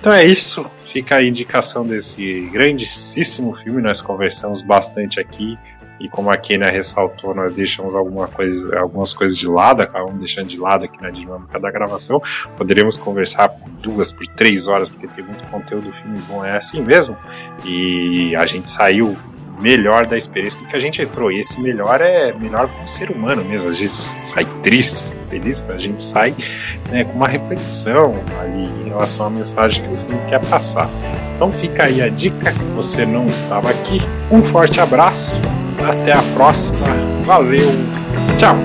Speaker 5: Então é isso. Fica a indicação desse grandíssimo filme. Nós conversamos bastante aqui. E como a Kenia ressaltou, nós deixamos alguma coisa, algumas coisas de lado, acabamos deixando de lado aqui na dinâmica da gravação. Poderíamos conversar por duas, por três horas, porque tem muito conteúdo, o filme bom é assim mesmo. E a gente saiu melhor da experiência do que a gente entrou. E esse melhor é melhor como ser humano mesmo. Às vezes sai triste, feliz, mas a gente sai né, com uma reflexão ali em relação à mensagem que o filme quer passar. Então fica aí a dica. Você não estava aqui. Um forte abraço até a próxima. Valeu. Tchau.